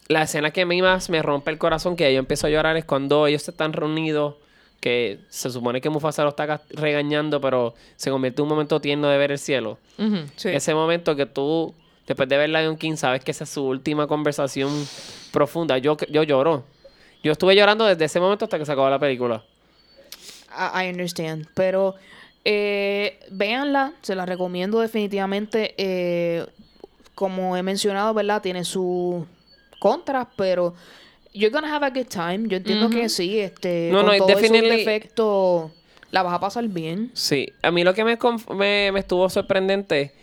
la escena que a mí más me rompe el corazón, que yo empiezo a llorar, es cuando ellos están reunidos, que se supone que Mufasa lo está regañando, pero se convierte en un momento tierno de ver el cielo. Sí. Ese momento que tú, después de ver Lion King, sabes que esa es su última conversación profunda. Yo, yo lloro. Yo estuve llorando desde ese momento hasta que se acabó la película. I understand. Pero eh, véanla, se la recomiendo definitivamente. Eh, como he mencionado, ¿verdad? Tiene sus contras, pero you're gonna have a good time. Yo entiendo que sí, este, No, con no, esos definitely- la vas a pasar bien. Sí, a mí lo que me, me, me estuvo sorprendente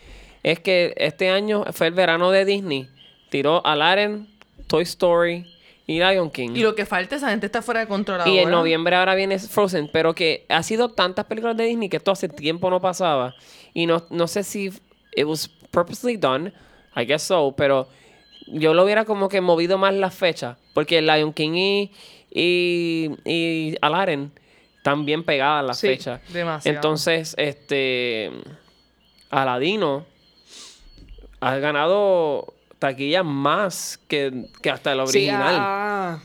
es que este año fue el verano de Disney. Tiró Aladdin, Toy Story y Lion King. Y lo que falta, esa gente está fuera de control Y en ahora. noviembre ahora viene Frozen, pero que ha sido tantas películas de Disney que esto hace tiempo no pasaba. Y no, no sé si it was purposely done, I guess so, pero yo lo hubiera como que movido más las fechas. Porque Lion King y, y, y Aladdin están bien pegadas las Sí, fechas. demasiado. Entonces, este Aladino ha ganado taquillas más que, que hasta el Sí, original. ah,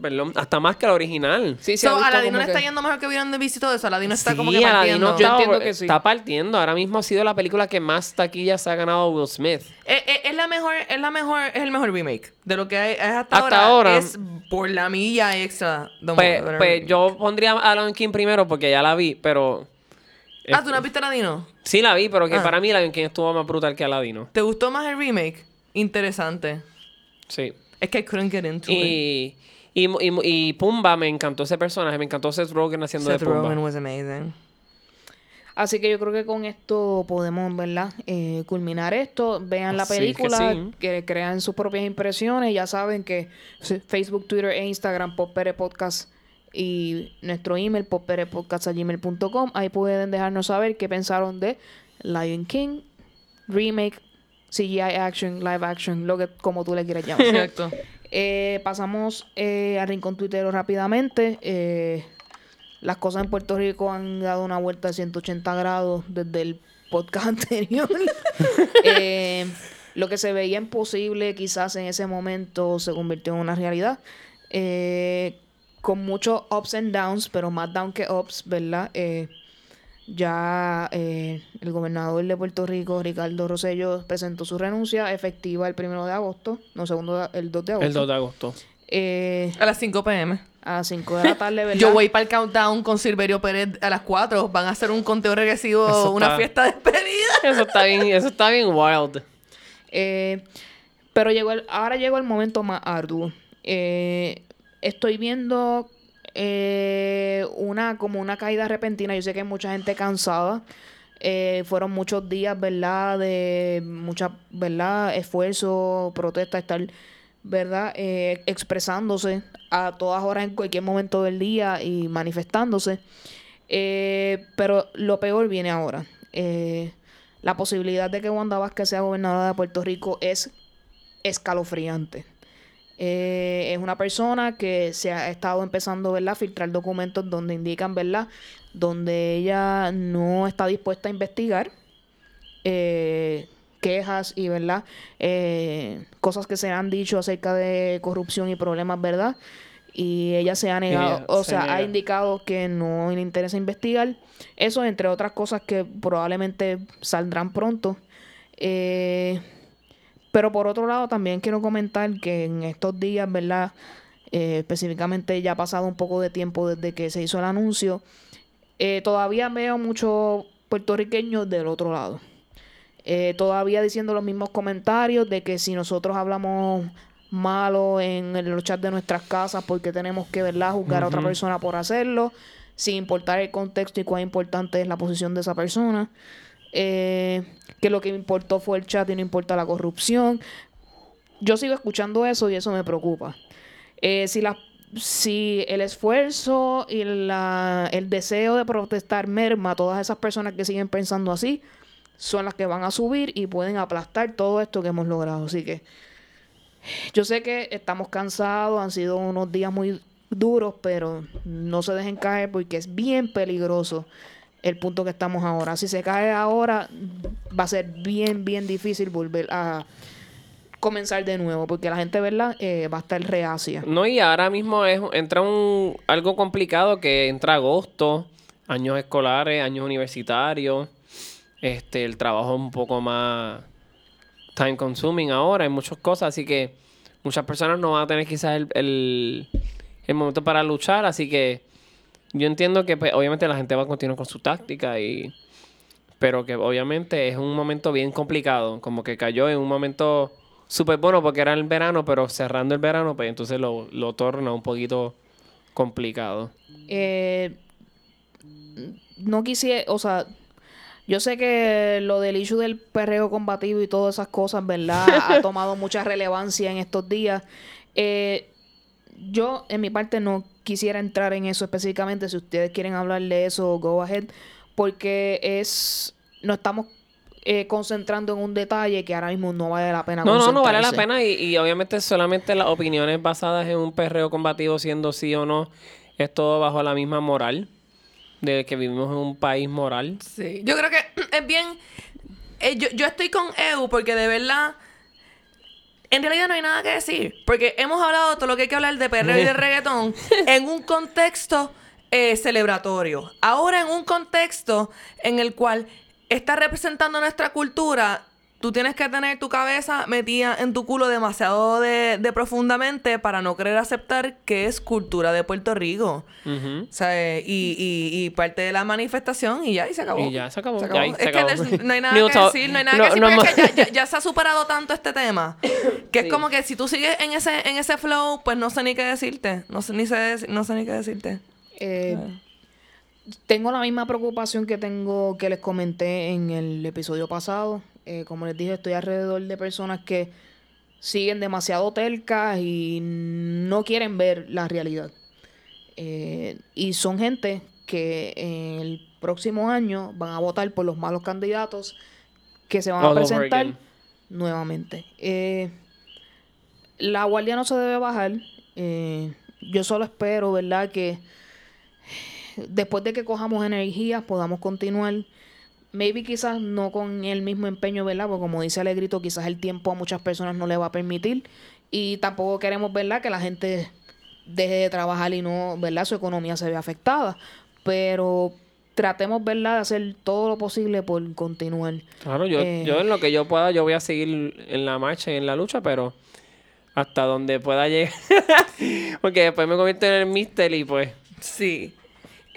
Perdón, hasta más que el original. sí, ha So, Aladino le está que- yendo mejor que vieron de visito de eso. Aladino está como que Sí, partiendo. Aladino Yo está, entiendo que sí. está partiendo. Ahora mismo ha sido la película que más taquillas ha ganado Will Smith. Eh, eh, es la mejor, es la mejor, es el mejor remake de lo que hay es hasta, Hasta ahora. Es por la milla extra. Pues, pues yo pondría a Lion King primero porque ya la vi, pero... Ah, ¿tú no has visto Aladino? Sí la vi, pero que Ah. para mí Lion King estuvo más brutal que Aladino. ¿Te gustó más el remake? Interesante. Sí. Es que I couldn't get into it. Y, y, y, y Pumba me encantó ese personaje. Me encantó Seth Rogen haciendo Seth de Pumba. Rogen was amazing. Así que yo creo que con esto podemos, ¿verdad? Eh, culminar esto. Vean la Así que película, sí. que crean sus propias impresiones. Ya saben que Facebook, Twitter e Instagram, Popere Podcast y nuestro email, popperepodcast.gmail.com. Ahí pueden dejarnos saber qué pensaron de Lion King, remake, CGI action, live action, lo que como tú le quieras llamar. Exacto. Eh, pasamos eh, al rincón tuitero rápidamente. Eh, las cosas en Puerto Rico han dado una vuelta de 180 grados desde el podcast anterior. Eh, lo que se veía imposible quizás en ese momento se convirtió en una realidad. Con muchos ups and downs, pero más down que ups, ¿verdad? Eh, ya eh, el gobernador de Puerto Rico, Ricardo Rosello, presentó su renuncia efectiva el primero de agosto, no, segundo, de- el 2 de agosto. El 2 de agosto. Eh, A las 5 pm. a las 5 de la tarde, ¿verdad? Yo voy para el countdown con Silverio Pérez a las 4. Van a hacer un conteo regresivo, Eso una está- fiesta de despedida. Eso está bien, eso está bien wild. Eh, pero llegó el- ahora llegó el momento más arduo. Eh, estoy viendo eh, una como una caída repentina. Yo sé que hay mucha gente cansada. Eh, fueron muchos días, ¿verdad? De mucha, ¿verdad? Esfuerzo, protesta, estar, ¿verdad? Eh, expresándose a todas horas en cualquier momento del día y manifestándose. Pero lo peor viene ahora. La posibilidad de que Wanda Vázquez sea gobernadora de Puerto Rico es escalofriante. Eh, es una persona que se ha estado empezando ¿verdad? a filtrar documentos donde indican, ¿verdad? Donde ella no está dispuesta a investigar eh, quejas y, ¿verdad? Eh, cosas que se han dicho acerca de corrupción y problemas, ¿verdad? Y ella se ha negado, o se sea, ha indicado que no le interesa investigar. Eso, entre otras cosas que probablemente saldrán pronto. Eh, pero por otro lado, también quiero comentar que en estos días, ¿verdad? Eh, específicamente ya ha pasado un poco de tiempo desde que se hizo el anuncio. eh, todavía veo muchos puertorriqueños del otro lado. Eh, todavía diciendo los mismos comentarios de que si nosotros hablamos malo en los chats de nuestras casas porque tenemos que ¿verdad? juzgar a otra persona por hacerlo, sin importar el contexto y cuán importante es la posición de esa persona. Eh, que lo que importó fue el chat y no importa la corrupción. Yo sigo escuchando eso y eso me preocupa. Eh, si, la, si el esfuerzo y la- el deseo de protestar merma todas esas personas que siguen pensando así, son las que van a subir y pueden aplastar todo esto que hemos logrado. Así que yo sé que estamos cansados, han sido unos días muy duros, pero no se dejen caer porque es bien peligroso el punto que estamos ahora. Si se cae ahora, va a ser bien, bien difícil volver a comenzar de nuevo, porque la gente, ¿verdad? Eh, va a estar reacia. No, y ahora mismo es, entra un algo complicado que entra agosto, años escolares, años universitarios. Este, el trabajo un poco más time consuming ahora, hay muchas cosas, así que muchas personas no van a tener quizás el, el, el momento para luchar, así que yo entiendo que pues, obviamente la gente va a continuar con su táctica y pero que obviamente es un momento bien complicado, como que cayó en un momento súper bueno porque era el verano, pero cerrando el verano, pues entonces lo, lo torna un poquito complicado. Eh, no quisiera, o sea, yo sé que lo del issue del perreo combativo y todas esas cosas, ¿verdad? ha tomado mucha relevancia en estos días. Eh, yo, en mi parte, no quisiera entrar en eso específicamente. Si ustedes quieren hablar de eso, go ahead. Porque es. No estamos eh, concentrando en un detalle que ahora mismo no vale la pena. No, no, no vale la pena y, y obviamente solamente las opiniones basadas en un perreo combativo siendo sí o no, es todo bajo la misma moral de que vivimos en un país moral. Sí. Yo creo que es bien. eh, yo, yo estoy con EU porque de verdad. En realidad no hay nada que decir. Porque hemos hablado de todo lo que hay que hablar de perreo y de reggaetón en un contexto eh, celebratorio. Ahora en un contexto en el cual está representando nuestra cultura. Tú tienes que tener tu cabeza metida en tu culo demasiado de, de profundamente para no querer aceptar que es cultura de Puerto Rico. O sea, y, y, y parte de la manifestación y ya, y se acabó. Y ya se acabó. Se ya acabó. es se que acabó. there's- no hay nada que decir, no hay nada no- que decir, no porque es que ya, ya- ya se ha superado tanto este tema. Que Sí. es como que si tú sigues en ese, en ese flow, pues no sé ni qué decirte. No sé ni, sé, no sé ni qué decirte. Eh, tengo la misma preocupación que tengo que les comenté en el episodio pasado. Eh, como les dije, estoy alrededor de personas que siguen demasiado tercas y no quieren ver la realidad. Eh, y son gente que en el próximo año van a votar por los malos candidatos que se van a All presentar again. nuevamente. Eh, la guardia no se debe bajar. Eh, yo solo espero, ¿verdad? Que después de que cojamos energías podamos continuar. Maybe quizás no con el mismo empeño, ¿verdad? Porque como dice Alegrito, quizás el tiempo a muchas personas no le va a permitir. Y tampoco queremos, ¿verdad? Que la gente deje de trabajar y no, ¿verdad? Su economía se ve afectada. Pero tratemos, ¿verdad? De hacer todo lo posible por continuar. Claro, yo, Eh. yo en lo que yo pueda, yo voy a seguir en la marcha y en la lucha, pero hasta donde pueda llegar. Porque después me convierto en el mister y pues. Sí.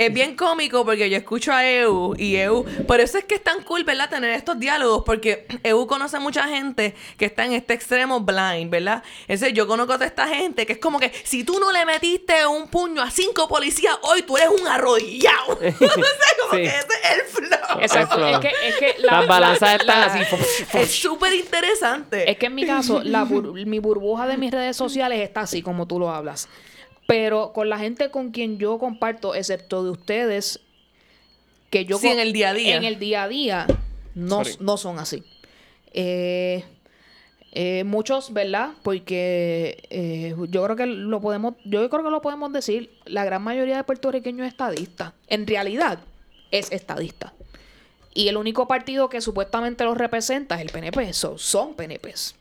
Es bien cómico porque yo escucho a EU y EU. Por eso es que es tan cool, ¿verdad? Tener estos diálogos porque EU conoce mucha gente que está en este extremo blind, ¿verdad? Entonces yo conozco a toda esta gente que es como que si tú no le metiste un puño a cinco policías hoy, tú eres un arrodillado. sea, como Sí. que ese es el flow. Exacto. flow. Es que, es que la- Las balanzas la- están la- así. Es súper interesante. Es que en mi caso, la bur- mi burbuja de mis redes sociales está así como tú lo hablas. Pero con la gente con quien yo comparto, excepto de ustedes, que yo... Sí, en el día a día. En el día a día, no, no son así. Eh, eh, muchos, ¿verdad? Porque eh, yo creo que lo podemos, yo creo que lo podemos decir, la gran mayoría de puertorriqueños es estadista. En realidad, es estadista. Y el único partido que supuestamente los representa es el PNP. So, son PNPs.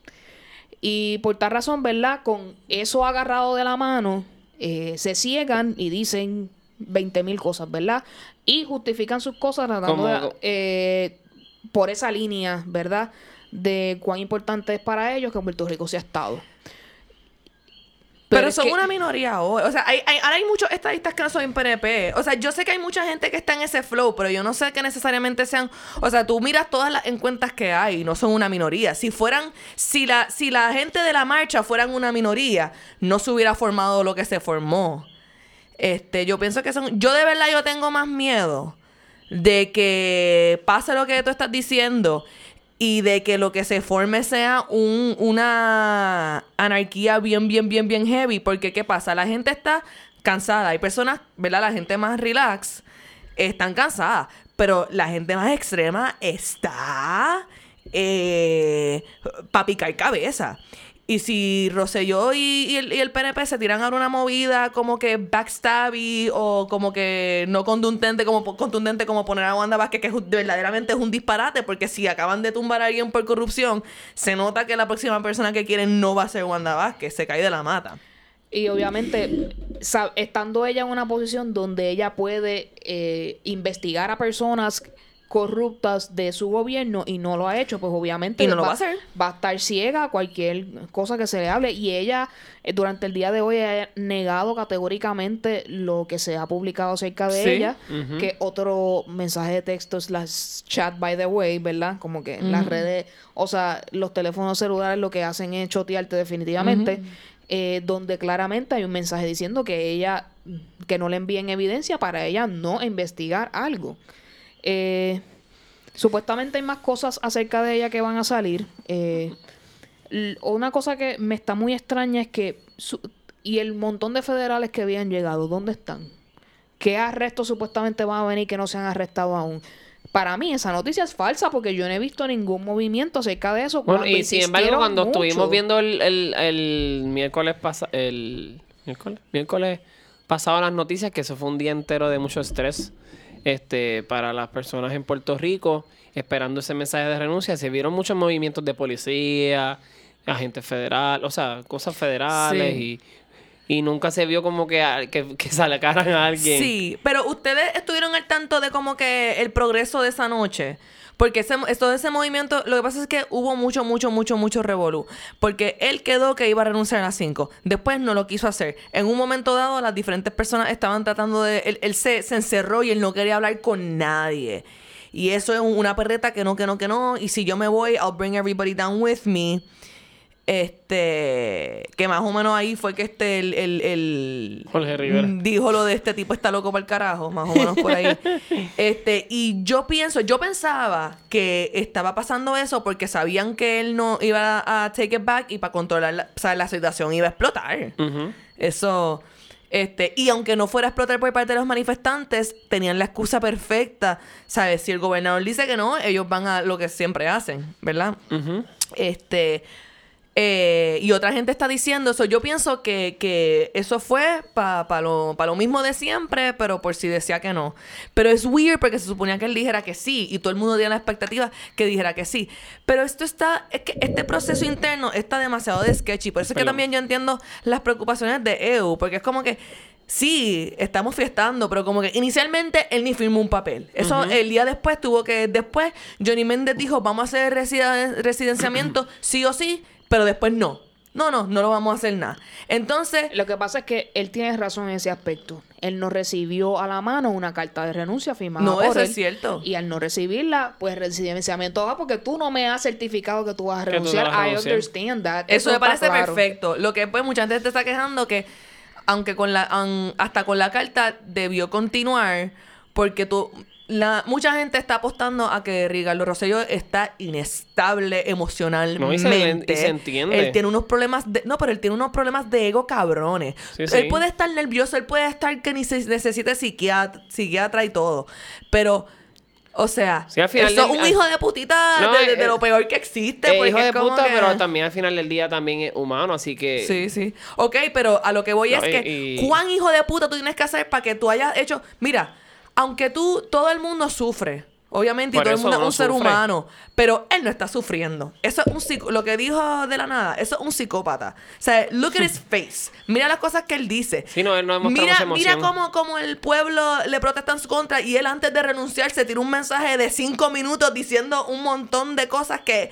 Y por tal razón, ¿verdad? Con eso agarrado de la mano, eh, se ciegan y dicen 20 mil cosas, ¿verdad? Y justifican sus cosas tratando de, eh, por esa línea, ¿verdad? De cuán importante es para ellos que Puerto Rico sea Estado. Pero, son que- una minoría hoy. O sea, hay, hay- ahora hay muchos estadistas que no son PNP. O sea, yo sé que hay mucha gente que está en ese flow, pero yo no sé que necesariamente sean. O sea, tú miras todas las encuestas que hay y no son una minoría. Si fueran. Si la, si la gente de la marcha fueran una minoría, no se hubiera formado lo que se formó. Este, yo pienso que son. Yo de verdad yo tengo más miedo de que pase lo que tú estás diciendo y de que lo que se forme sea un, una anarquía bien, bien, bien, bien heavy. Porque, ¿qué pasa? La gente está cansada. Hay personas, ¿verdad? La gente más relax están cansadas. Pero la gente más extrema está eh, para picar cabeza. Y si Rosselló y, el, PNP se tiran a una movida como que backstabby o como que no contundente como, contundente como poner a Wanda Vázquez, que verdaderamente es un disparate, porque si acaban de tumbar a alguien por corrupción, se nota que la próxima persona que quieren no va a ser Wanda Vázquez, se cae de la mata. Y obviamente, estando ella en una posición donde ella puede eh, investigar a personas corruptas de su gobierno y no lo ha hecho, pues obviamente Y no lo va a hacer. va a estar ciega a cualquier cosa que se le hable. Y ella, eh, durante el día de hoy, ha negado categóricamente lo que se ha publicado acerca de Sí, ella, que otro mensaje de texto es las chat by the way, ¿verdad? Como que las redes, o sea, los teléfonos celulares lo que hacen es chotearte definitivamente, eh, donde claramente hay un mensaje diciendo que ella, que no le envíen evidencia para ella no investigar algo. Eh, supuestamente hay más cosas acerca de ella que van a salir. Eh, una cosa que me está muy extraña es que... su- y el montón de federales que habían llegado, ¿dónde están? ¿Qué arrestos supuestamente van a venir que no se han arrestado aún? Para mí esa noticia es falsa porque yo no he visto ningún movimiento acerca de eso. Bueno, y sin embargo, cuando mucho. estuvimos viendo el, el, el miércoles pasado, el miércoles, miércoles pasado las noticias, que eso fue un día entero de mucho estrés este, para las personas en Puerto Rico, esperando ese mensaje de renuncia, se vieron muchos movimientos de policía, agentes federal, o sea, cosas federales Sí. y, y nunca se vio como que, a- que, que sacaran a alguien. Sí, pero ustedes estuvieron al tanto de como que el progreso de esa noche. Porque ese, es- todo ese movimiento, lo que pasa es que hubo mucho, mucho, mucho, mucho revolú. Porque él quedó que iba a renunciar a las 5. Después no lo quiso hacer. En un momento dado, las diferentes personas estaban tratando de... Él, él se, se encerró y él no quería hablar con nadie. Y eso es una perreta que no, que no, que no. Y si yo me voy, I'll bring everybody down with me. Este, que más o menos ahí fue que este, el, el, el- Jorge Rivera. dijo lo de este tipo está loco para el carajo, más o menos por ahí. este, y yo pienso, yo pensaba que estaba pasando eso porque sabían que él no iba a take it back y para controlar la, o sea, la situación iba a explotar. Ujú. Eso, este, y aunque no fuera a explotar por parte de los manifestantes, tenían la excusa perfecta, ¿sabes? Si el gobernador dice que no, ellos van a lo que siempre hacen, ¿verdad? Ujú. Este. Eh, y otra gente está diciendo eso. Yo pienso que, que eso fue para lo, pa lo mismo de siempre, pero por si decía que no. Pero es weird porque se suponía que él dijera que sí y todo el mundo tenía la expectativa que dijera que sí. Pero esto está, es que este proceso interno está demasiado de sketchy. Por eso es que también yo entiendo las preocupaciones de EU, porque es como que sí, estamos fiestando, pero como que inicialmente él ni firmó un papel. Eso el día después tuvo que, después Johnny Méndez dijo, vamos a hacer residen- residenciamiento sí o sí, pero después no. No, no, no lo vamos a hacer nada. Entonces, Lo que pasa es que él tiene razón en ese aspecto. Él no recibió a la mano una carta de renuncia firmada No, por eso él. es cierto. Y al no recibirla, pues residenciamiento va porque tú no me has certificado que tú vas a renunciar. vas a I renunciar. understand that. Eso me parece claro. perfecto. Lo que pues mucha gente te está quejando que aunque con la an- hasta con la carta debió continuar porque tú la mucha gente está apostando a que Ricardo Rosselló está inestable emocionalmente. No, y se- y se entiende. Él tiene unos problemas de no, pero él tiene unos problemas de ego cabrones. Sí, él sí. puede estar nervioso, él puede estar que ni se necesite psiquiatra, psiquiatra y todo, pero o sea, Sí, al final eso es del- un hijo de putita No, de, de- eh, de lo peor que existe. Eh, porque hijo de puta, que- pero también al final del día también es humano, así que... Sí, sí. Ok, pero a lo que voy No, es y- que y- cuán hijo de puta tú tienes que hacer para que tú hayas hecho. Mira, aunque tú, todo el mundo sufre. Obviamente, y todo el mundo es un ser humano. Pero él no está sufriendo. Eso es un psico- Lo que dijo de la nada, eso es un psicópata. O sea, look at his face. Mira las cosas que él dice. Sí, no, él no Mira, mucha mira cómo, cómo el pueblo le protesta en su contra y él antes de renunciar se tiró un mensaje de cinco minutos diciendo un montón de cosas que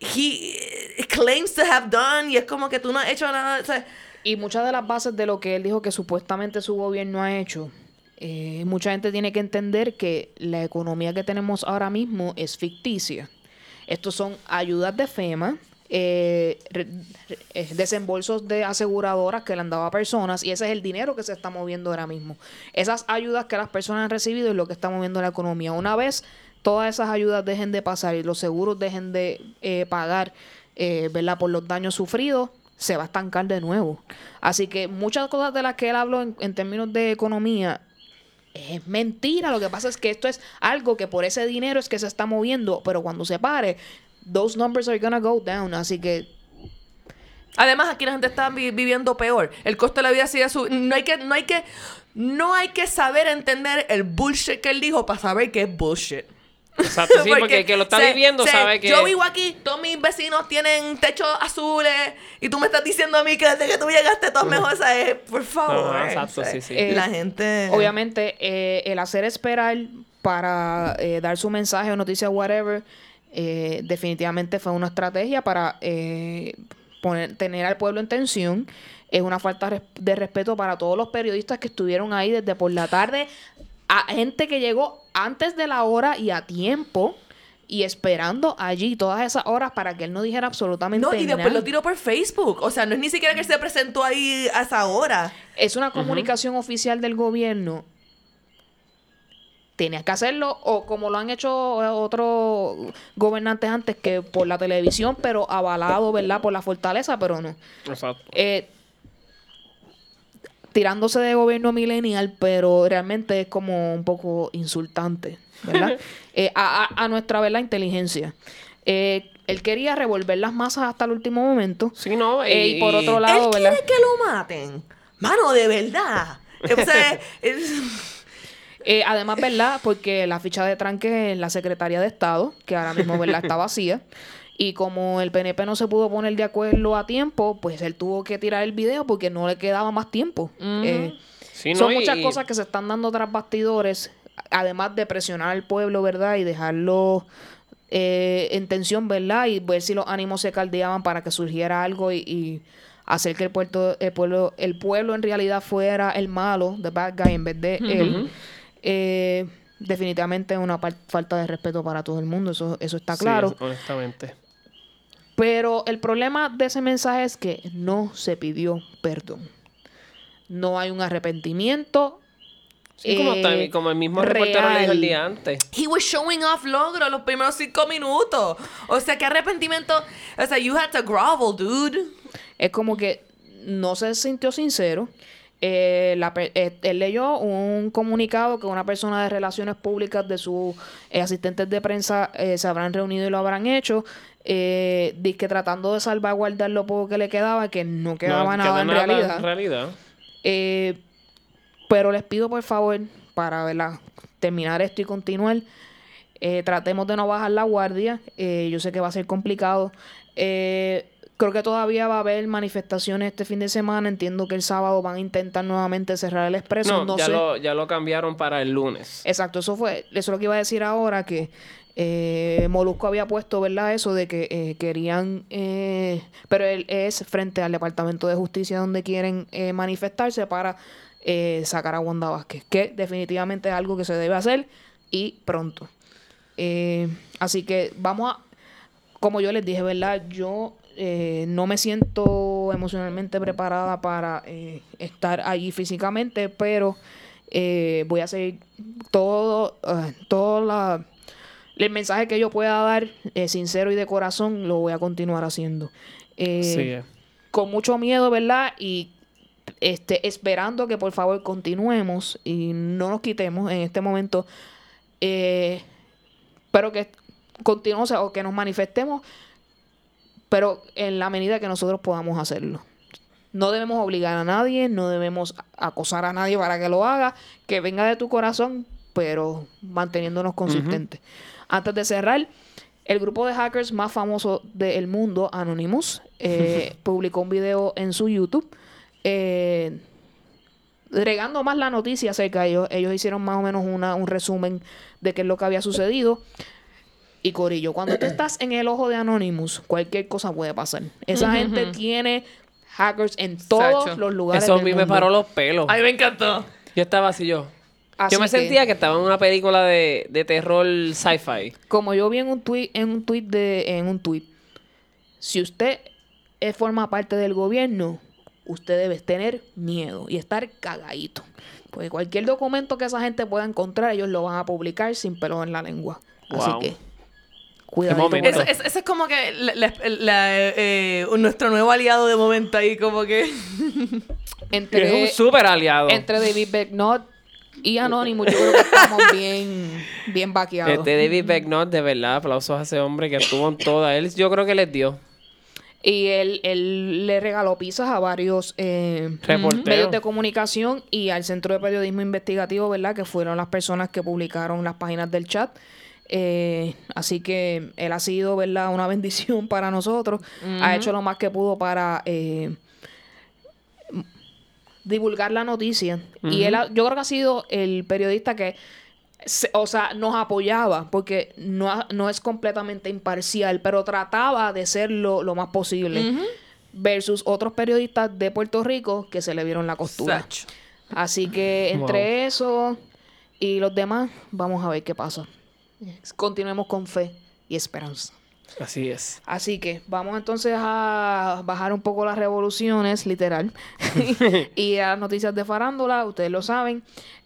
he claims to have done y es como que tú no has hecho nada. o sea, Y muchas de las bases de lo que él dijo que supuestamente su gobierno ha hecho, eh, mucha gente tiene que entender que la economía que tenemos ahora mismo es ficticia. Estos son ayudas de FEMA, eh, eh, desembolsos de aseguradoras que le han dado a personas y ese es el dinero que se está moviendo ahora mismo. Esas ayudas que las personas han recibido es lo que está moviendo la economía. Una vez todas esas ayudas dejen de pasar y los seguros dejen de pagar ¿verdad? por los daños sufridos, se va a estancar de nuevo. Así que muchas cosas de las que él habló en términos de economía es mentira. Lo que pasa es que esto es algo que por ese dinero es que se está moviendo, pero cuando se pare, those numbers are gonna go down. Así que Además, aquí la gente está vi- viviendo peor. El costo de la vida sigue subiendo. No hay que, no hay que, no hay que saber entender el bullshit que él dijo para saber que es bullshit. Exacto, sí, porque, el que lo está se- viviendo se- sabe que... Yo vivo aquí, todos mis vecinos tienen techos azules y tú me estás diciendo a mí que desde que tú llegaste todo es mejor. Eh, por favor. No, exacto, sí, sí. Eh, la gente... obviamente eh, el hacer esperar para eh, dar su mensaje o noticia, whatever, eh, definitivamente fue una estrategia para eh, poner, tener al pueblo en tensión. Es una falta de respeto para todos los periodistas que estuvieron ahí desde por la tarde, a gente que llegó antes de la hora y a tiempo. Y esperando allí todas esas horas para que él no dijera absolutamente No, y después nada. lo tiró por Facebook. O sea, no es ni siquiera que él se presentó ahí a esa hora. es una comunicación oficial del gobierno. Tenías que hacerlo, o como lo han hecho otros gobernantes antes, que por la televisión, pero avalado, ¿verdad? Por la fortaleza, pero no. Exacto. Eh, tirándose de gobierno millennial, pero realmente es como un poco insultante, ¿verdad? Eh, a, a- nuestra, ¿verdad? Inteligencia. Eh, él quería revolver las masas hasta el último momento. Sí, no, Eh, y por otro lado, él ¿verdad? quiere que lo maten. Mano, de verdad. O sea, es- Eh, además, ¿verdad? Porque la ficha de tranque en la Secretaría de Estado, que ahora mismo, ¿verdad? Está vacía. Y como el PNP no se pudo poner de acuerdo a tiempo, pues él tuvo que tirar el video porque no le quedaba más tiempo. Eh, Sí, son no, y- muchas cosas que se están dando tras bastidores, además de presionar al pueblo, ¿verdad? Y dejarlo eh, en tensión, ¿verdad? Y ver si los ánimos se caldeaban para que surgiera algo y, y hacer que el, puerto, el, pueblo, el pueblo en realidad fuera el malo, the bad guy, en vez de él. Eh, definitivamente es una par- falta de respeto para todo el mundo, eso, eso está Sí, claro. honestamente. Pero el problema de ese mensaje es que no se pidió perdón. No hay un arrepentimiento. Sí, como, eh, también- como el mismo reportero le dijo el día antes. He was showing off logro los primeros cinco minutos. O sea, qué arrepentimiento. O sea, you had to grovel, dude. Es como que no se sintió sincero. Eh, la eh, él leyó un comunicado que una persona de relaciones públicas de sus eh, asistentes de prensa eh, se habrán reunido y lo habrán hecho. Eh, que tratando de salvaguardar lo poco que le quedaba, que no quedaba No nada en nada realidad. en realidad. Eh, pero les pido por favor, para ¿verdad? terminar esto y continuar, eh, tratemos de no bajar la guardia. Eh, yo sé que va a ser complicado. Eh, creo que todavía va a haber manifestaciones este fin de semana. Entiendo que el sábado van a intentar nuevamente cerrar el expreso. No, No, ya, sé. lo, ya lo cambiaron para el lunes. Exacto, eso fue, eso es lo que iba a decir ahora, que eh, Molusco había puesto, ¿verdad? Eso de que eh, querían, eh, pero él es frente al Departamento de Justicia donde quieren manifestarse para sacar a Wanda Vázquez, que definitivamente es algo que se debe hacer y pronto. Así que vamos a, como yo les dije, ¿verdad? Yo no me siento emocionalmente preparada para estar allí físicamente, pero voy a seguir todo, todo la, el mensaje que yo pueda dar, eh, sincero y de corazón, lo voy a continuar haciendo. Eh, Sí. Con mucho miedo, ¿verdad? Y este, esperando que por favor continuemos y no nos quitemos en este momento. Eh, pero que continuemos o que nos manifestemos, pero en la medida que nosotros podamos hacerlo. No debemos obligar a nadie, no debemos acosar a nadie para que lo haga, que venga de tu corazón, pero manteniéndonos consistentes. Antes de cerrar, el grupo de hackers más famoso del mundo, Anonymous, eh, publicó un video en su YouTube eh, regando más la noticia acerca de ellos. Ellos hicieron más o menos una, un resumen de qué es lo que había sucedido. Y Corillo, cuando tú estás en el ojo de Anonymous, cualquier cosa puede pasar. Esa gente tiene hackers en todos Sacho. los lugares. Eso a mí me paró los pelos. Ay, me encantó. Yo estaba así yo. Así yo me que- sentía que estaba en una película de, de terror sci-fi. Como yo vi en un tweet, en un tweet de, en un tweet, si usted forma parte del gobierno, usted debe tener miedo y estar cagadito. Porque cualquier documento que esa gente pueda encontrar, ellos lo van a publicar sin pelo en la lengua. Así que, eso- eso es como que la- la- la, eh, nuestro nuevo aliado de momento ahí, como que. Entre, es un súper aliado. entre David Becknott y Anonymous, yo creo que estamos bien, bien vaqueados. Este David Becknott, de verdad, aplausos a ese hombre que estuvo en toda. Él, yo creo que les dio. Y él, él le regaló pizzas a varios eh, medios de comunicación y al Centro de Periodismo Investigativo, ¿verdad? Que fueron las personas que publicaron las páginas del chat. Eh, así que él ha sido, ¿verdad? Una bendición para nosotros. Ha hecho lo más que pudo para eh, divulgar la noticia. Y él, ha- yo creo que ha sido el periodista que se- o sea, nos apoyaba, porque no, no es completamente imparcial, pero trataba de ser lo, lo más posible. Versus otros periodistas de Puerto Rico que se le vieron la costura. Así que entre eso y los demás, vamos a ver qué pasa. Continuemos con fe y esperanza. Así es. Así que vamos entonces a bajar un poco las revoluciones, literal, y a las noticias de farándula, ustedes lo saben.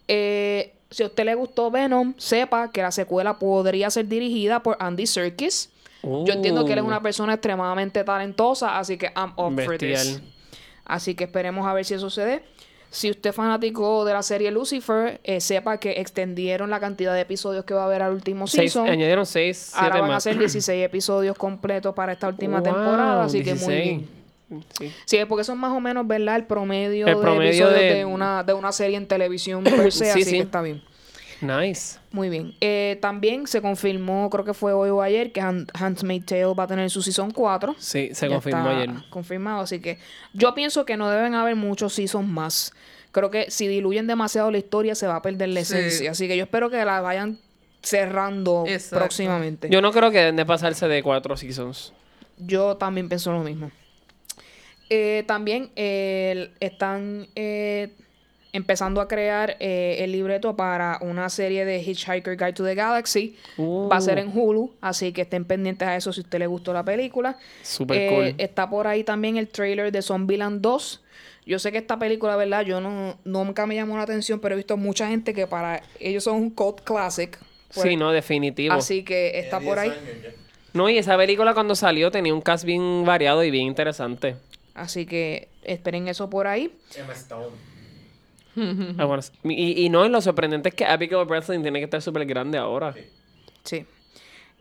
Eh, si a usted le gustó Venom, sepa que la secuela podría ser dirigida por Andy Serkis. Yo entiendo que él es una persona extremadamente talentosa, así que I'm up for this. Así que esperemos a ver si eso se dé. Si usted es fanático de la serie Lucifer, eh, sepa que extendieron la cantidad de episodios que va a haber al último Seis, season. añadieron seis, siete Ahora van a más. ser 16 episodios completos para esta última Wow, temporada, así que muy 16. bien. Sí. Sí, porque eso es más o menos, ¿verdad? El promedio, El de episodios de- de... una, de una serie en televisión per se, Sí, así sí. que está bien. Nice. Muy bien. Eh, también se confirmó, creo que fue hoy o ayer, que Han- Handmaid's Tale va a tener su season 4. Sí, se Ya confirmó está ayer. Confirmado, así que yo pienso que no deben haber muchos seasons más. Creo que si diluyen demasiado la historia se va a perder la Sí. esencia. Así que yo espero que la vayan cerrando Exacto. próximamente. Yo no creo que deben de pasarse de cuatro seasons. Yo también pienso lo mismo. Eh, también eh, están eh, empezando a crear eh, el libreto para una serie de Hitchhiker Guide to the Galaxy. Va a ser en Hulu, así que estén pendientes a eso si a usted le gustó la película. Super Eh, cool. Está por ahí también el trailer de Zombieland 2. Yo sé que esta película, ¿verdad? Yo no nunca me llamó la atención, pero he visto mucha gente que para ellos son un cult classic. Pues, sí, no, definitivo. Así que está por ahí. No, y esa película cuando salió tenía un cast bien variado y bien interesante. Así que esperen eso por ahí. Emma Stone. Y, y no, y lo sorprendente es que Abigail Breslin tiene que estar súper grande ahora. Sí.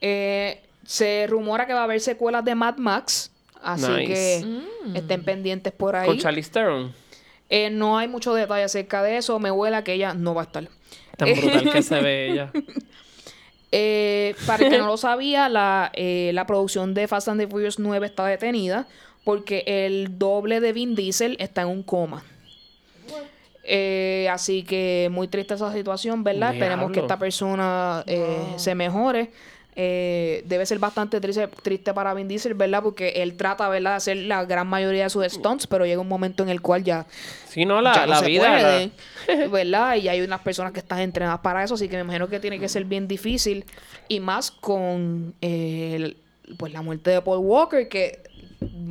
Eh, se rumora que va a haber secuelas de Mad Max. Así Nice. que Mm. estén pendientes por ahí. Con Charlize Theron. Eh, no hay mucho detalle acerca de eso. Me huela que ella no va a estar. Tan brutal que se ve ella. Eh, para el que no lo sabía, la, eh, la producción de Fast and the Furious 9 está detenida porque el doble de Vin Diesel está en un coma. Eh, así que muy triste esa situación, ¿verdad? Esperemos que Diablo. esta persona eh, se mejore. Eh, debe ser bastante triste, triste para Vin Diesel, ¿verdad? Porque él trata, ¿verdad?, de hacer la gran mayoría de sus stunts, pero llega un momento en el cual ya Sí, no, la, ya no la se vida. la- puede, ¿verdad? Y hay unas personas que están entrenadas para eso, así que me imagino que tiene que ser bien difícil. Y más con eh, el- pues la muerte de Paul Walker, que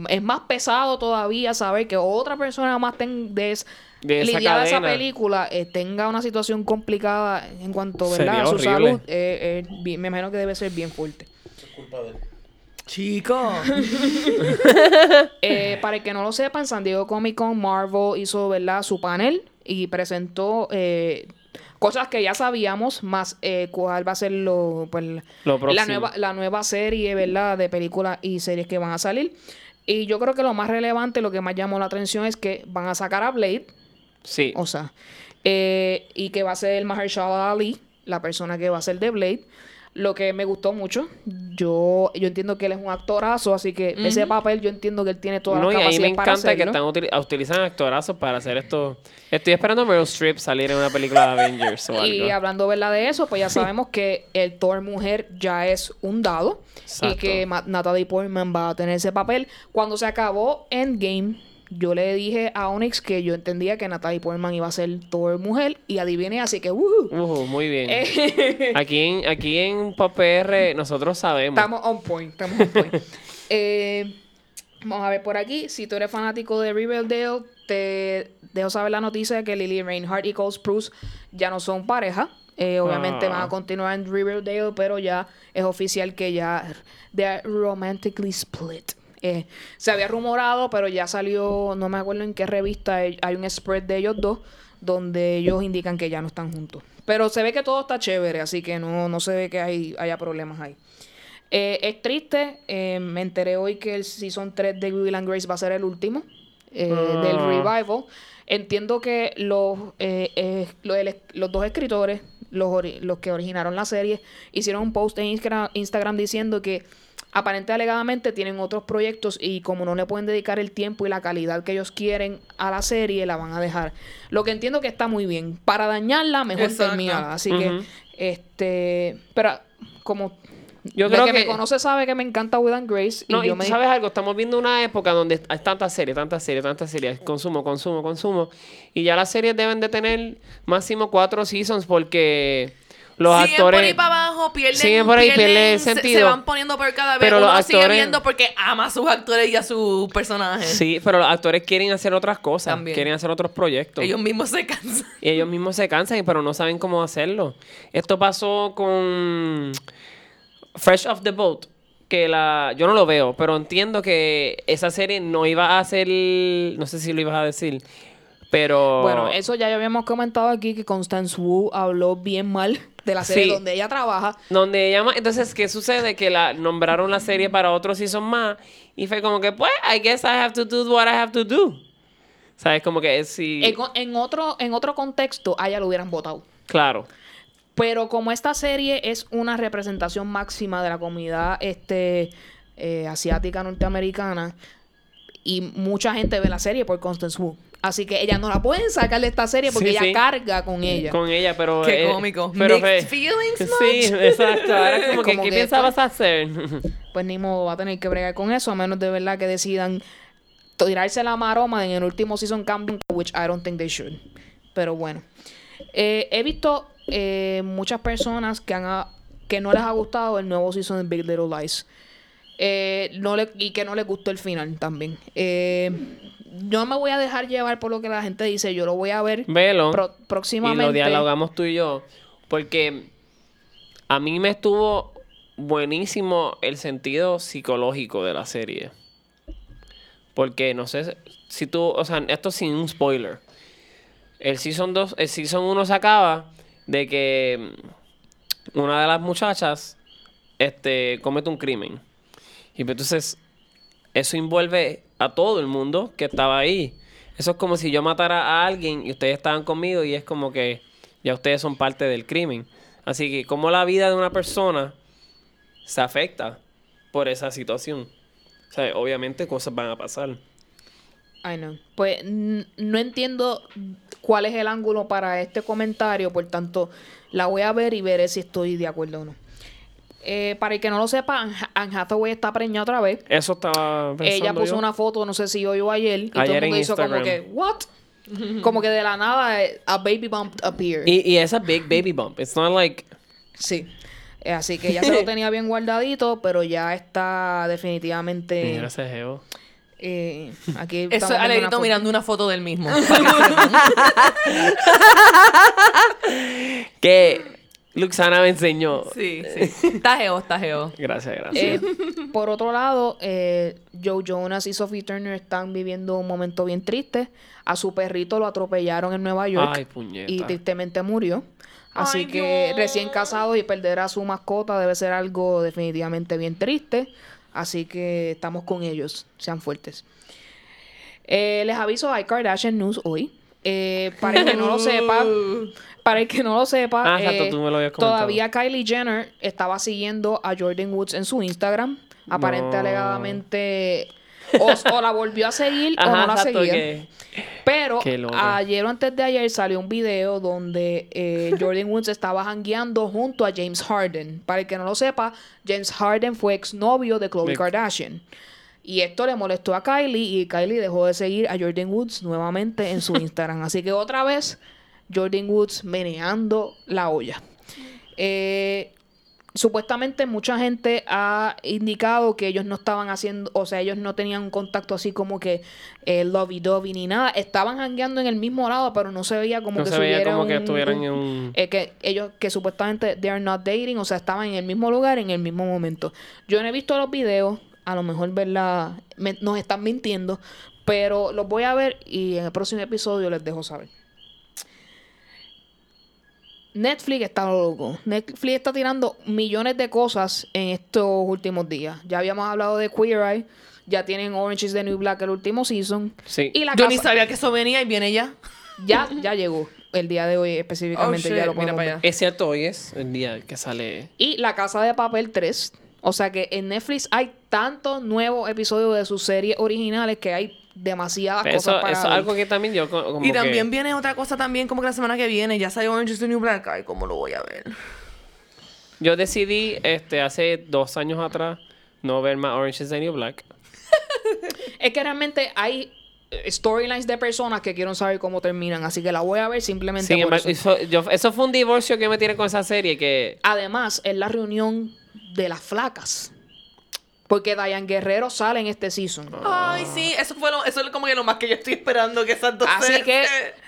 es más pesado todavía saber que otra persona más ten- de, De esa esa película eh, tenga una situación complicada en cuanto a su horrible. salud. eh, eh, bien- me imagino que debe ser bien fuerte. Es culpa de él. Chico. Eh, para el que no lo sepan, San Diego Comic Con Marvel hizo ¿verdad? su panel y presentó eh, cosas que ya sabíamos, más eh, cuál va a ser lo, pues, Lo la, nueva, la nueva serie ¿verdad? de películas y series que van a salir. Y yo creo que lo más relevante, lo que más llamó la atención es que van a sacar a Blade, Sí. o sea, eh, y que va a ser Mahershala Ali, la persona que va a ser de Blade. Lo que me gustó mucho, yo, yo entiendo que él es un actorazo, así que ese papel yo entiendo que él tiene todas No, y las a mí me capacidades para encanta que están utili- utilizan actorazos para hacer esto. Estoy esperando a Meryl Streep salir en una película de Avengers o Y hablando verdad de eso, pues ya sabemos que el Thor mujer ya es un dado y que Natalie Portman va a tener ese papel. Cuando se acabó Endgame, yo le dije a Onyx que yo entendía que Natalie Portman iba a ser Thor mujer y adiviné, así que ¡woohoo! Ujú, muy bien. Eh, Aquí en, aquí en Pop PR nosotros sabemos. estamos on point, estamos on point. Eh, vamos a ver por aquí. Si tú eres fanático de Riverdale, te dejo saber la noticia de que Lily Reinhardt y Cole Spruce ya no son pareja. Eh, obviamente Ah. van a continuar en Riverdale, pero ya es oficial que ya they are romantically split. Eh, se había rumorado, pero ya salió, no me acuerdo en qué revista, hay hay un spread de ellos dos donde ellos indican que ya no están juntos. Pero se ve que todo está chévere, así que no, no se ve que hay, haya problemas ahí. Eh, es triste, eh, me enteré hoy que el Season 3 de Will and Grace va a ser el último eh, Ah. del revival. Entiendo que los, eh, eh, lo- el- los dos escritores, los, los que originaron la serie, hicieron un post en Instagram, Instagram diciendo que aparente alegadamente tienen otros proyectos y como no le pueden dedicar el tiempo y la calidad que ellos quieren a la serie, la van a dejar. Lo que entiendo que está muy bien. Para dañarla, mejor termínala. Así que Este, pero como Yo creo que, que- me conoce sabe que me encanta Will and Grace y No, y yo me sabes algo, estamos viendo una época donde hay tantas series, tantas series, tantas series, consumo, consumo, consumo, y ya las series deben de tener máximo cuatro seasons porque los siguen actores... por ahí para abajo, pierden, siguen por ahí, pierden se- Se, sentido. van poniendo por cada vez. Pero Uno los lo sigue actores- viendo porque ama a sus actores y a sus personajes. Sí, pero los actores quieren hacer otras cosas, También. quieren hacer otros proyectos. Ellos mismos se cansan. Y ellos mismos se cansan, pero no saben cómo hacerlo. Esto pasó con Fresh Off the Boat, que la yo no lo veo, pero entiendo que esa serie no iba a ser, no sé si lo ibas a decir, pero Bueno, eso ya habíamos comentado aquí que Constance Wu habló bien mal de la serie Sí. donde ella trabaja. donde ella entonces qué sucede que la nombraron la serie para otro season más y fue como que pues I guess I have to do what I have to do. ¿Sabes? Como que si En, en otro, en otro contexto, a ella lo hubieran votado. claro. Pero como esta serie es una representación máxima de la comunidad este, eh, asiática norteamericana, y mucha gente ve la serie por Constance Wu. Así que ella no la pueden sacar de esta serie porque Sí, ella sí. carga con ella. Con ella, pero Qué eh, cómico. Pero Mixed fue- feelings Sí, much? exacto. Ahora es como que ¿qué que pensabas hacer? Pues ni modo, va a tener que bregar con eso, a menos de verdad que decidan tirarse la maroma en el último season camping, which I don't think they should. Pero bueno. Eh, he visto eh, muchas personas que, han, que no les ha gustado el nuevo season de Big Little Lies. Eh, no le, y que no les gustó el final también. Eh, no me voy a dejar llevar por lo que la gente dice. Yo lo voy a ver Velo. pro- y próximamente. lo dialogamos tú y yo. Porque a mí me estuvo buenísimo el sentido psicológico de la serie. Porque no sé si tú, o sea, esto sin un spoiler. El season 2, el season 1 se acaba de que una de las muchachas este comete un crimen. Y pues entonces eso envuelve a todo el mundo que estaba ahí. Eso es como si yo matara a alguien y ustedes estaban conmigo y es como que ya ustedes son parte del crimen. Así que como la vida de una persona se afecta por esa situación. O sea, obviamente cosas van a pasar. I know. Pues no entiendo cuál es el ángulo para este comentario, por tanto, la voy a ver y veré si estoy de acuerdo o no. Eh, para el que no lo sepa, Anne Hathaway está preñada otra vez. Eso estaba pensando Ella puso yo. una foto, no sé si hoy o ayer, y todo Ayer el mundo en hizo como que, ¿what? como que de la nada, eh, a baby bump appeared. Y, y esa big baby bump. It's not like... Sí. Eh, Así que ya se lo tenía bien guardadito, pero ya está definitivamente. Mira ese geo. eh, aquí Eso es Alegrito mirando una foto del mismo. Que Luxana me enseñó. sí, sí. Está geo, está geo. Gracias, gracias. Eh, por otro lado, eh, Joe Jonas y Sophie Turner están viviendo un momento bien triste. A su perrito lo atropellaron en Nueva York Ay, puñeta. y tristemente murió. Así Ay, que Dios. recién casado y perder a su mascota debe ser algo definitivamente bien triste. Así que estamos con ellos. Sean fuertes. Eh, les aviso, hay Kardashian News hoy. Eh, para el que no lo sepa, para el que no lo sepa, Ah, exacto, eh, tú me lo habías comentado. todavía Kylie Jenner estaba siguiendo a Jordan Woods en su Instagram. Aparente, No. alegadamente, o, o la volvió a seguir o no la exacto, seguía. que- Pero ayer o antes de ayer salió un video donde eh, Jordan Woods estaba jangueando junto a James Harden. Para el que no lo sepa, James Harden fue exnovio de Khloe Kardashian. Y esto le molestó a Kylie y Kylie dejó de seguir a Jordan Woods nuevamente en su Instagram. Así que otra vez, Jordan Woods meneando la olla. Eh, supuestamente mucha gente ha indicado que ellos no estaban haciendo, o sea, ellos no tenían un contacto así como que eh, lovey-dovey ni nada. Estaban jangueando en el mismo lado, pero no se veía como No que se veía como que estuvieran un- en un... eh, que ellos que supuestamente they are not dating, o sea, estaban en el mismo lugar en el mismo momento. Yo no he visto los videos, a lo mejor verdad me- nos están mintiendo, pero los voy a ver y en el próximo episodio les dejo saber. Netflix está loco. Netflix está tirando millones de cosas en estos últimos días. Ya habíamos hablado de Queer Eye, ya tienen Orange is the New Black el último season. Sí. Y la Yo ni casa- sabía que eso venía y viene ya. ya, ya llegó. El día de hoy específicamente Oh, ya lo mira para allá. Es cierto, hoy es el día que sale... Y La Casa de Papel 3. O sea que en Netflix hay tantos nuevos episodios de sus series originales que hay demasiadas Pero cosas Eso, para eso es ver. algo que también yo como Y que- también viene otra cosa también como que la semana que viene. Ya salió Orange is the New Black. Ay, ¿cómo lo voy a ver? Yo decidí este hace dos años atrás no ver más Orange is the New Black. Es que realmente hay eh, storylines de personas que quieren saber cómo terminan, así que la voy a ver simplemente Sin por eso. eso, yo- eso fue un divorcio que me tiene con esa serie que... Además, es la reunión de las flacas. Porque Diane Guerrero sale en este season. Ay, sí, eso fue lo, eso es como que lo más que yo estoy esperando que esas dos Así que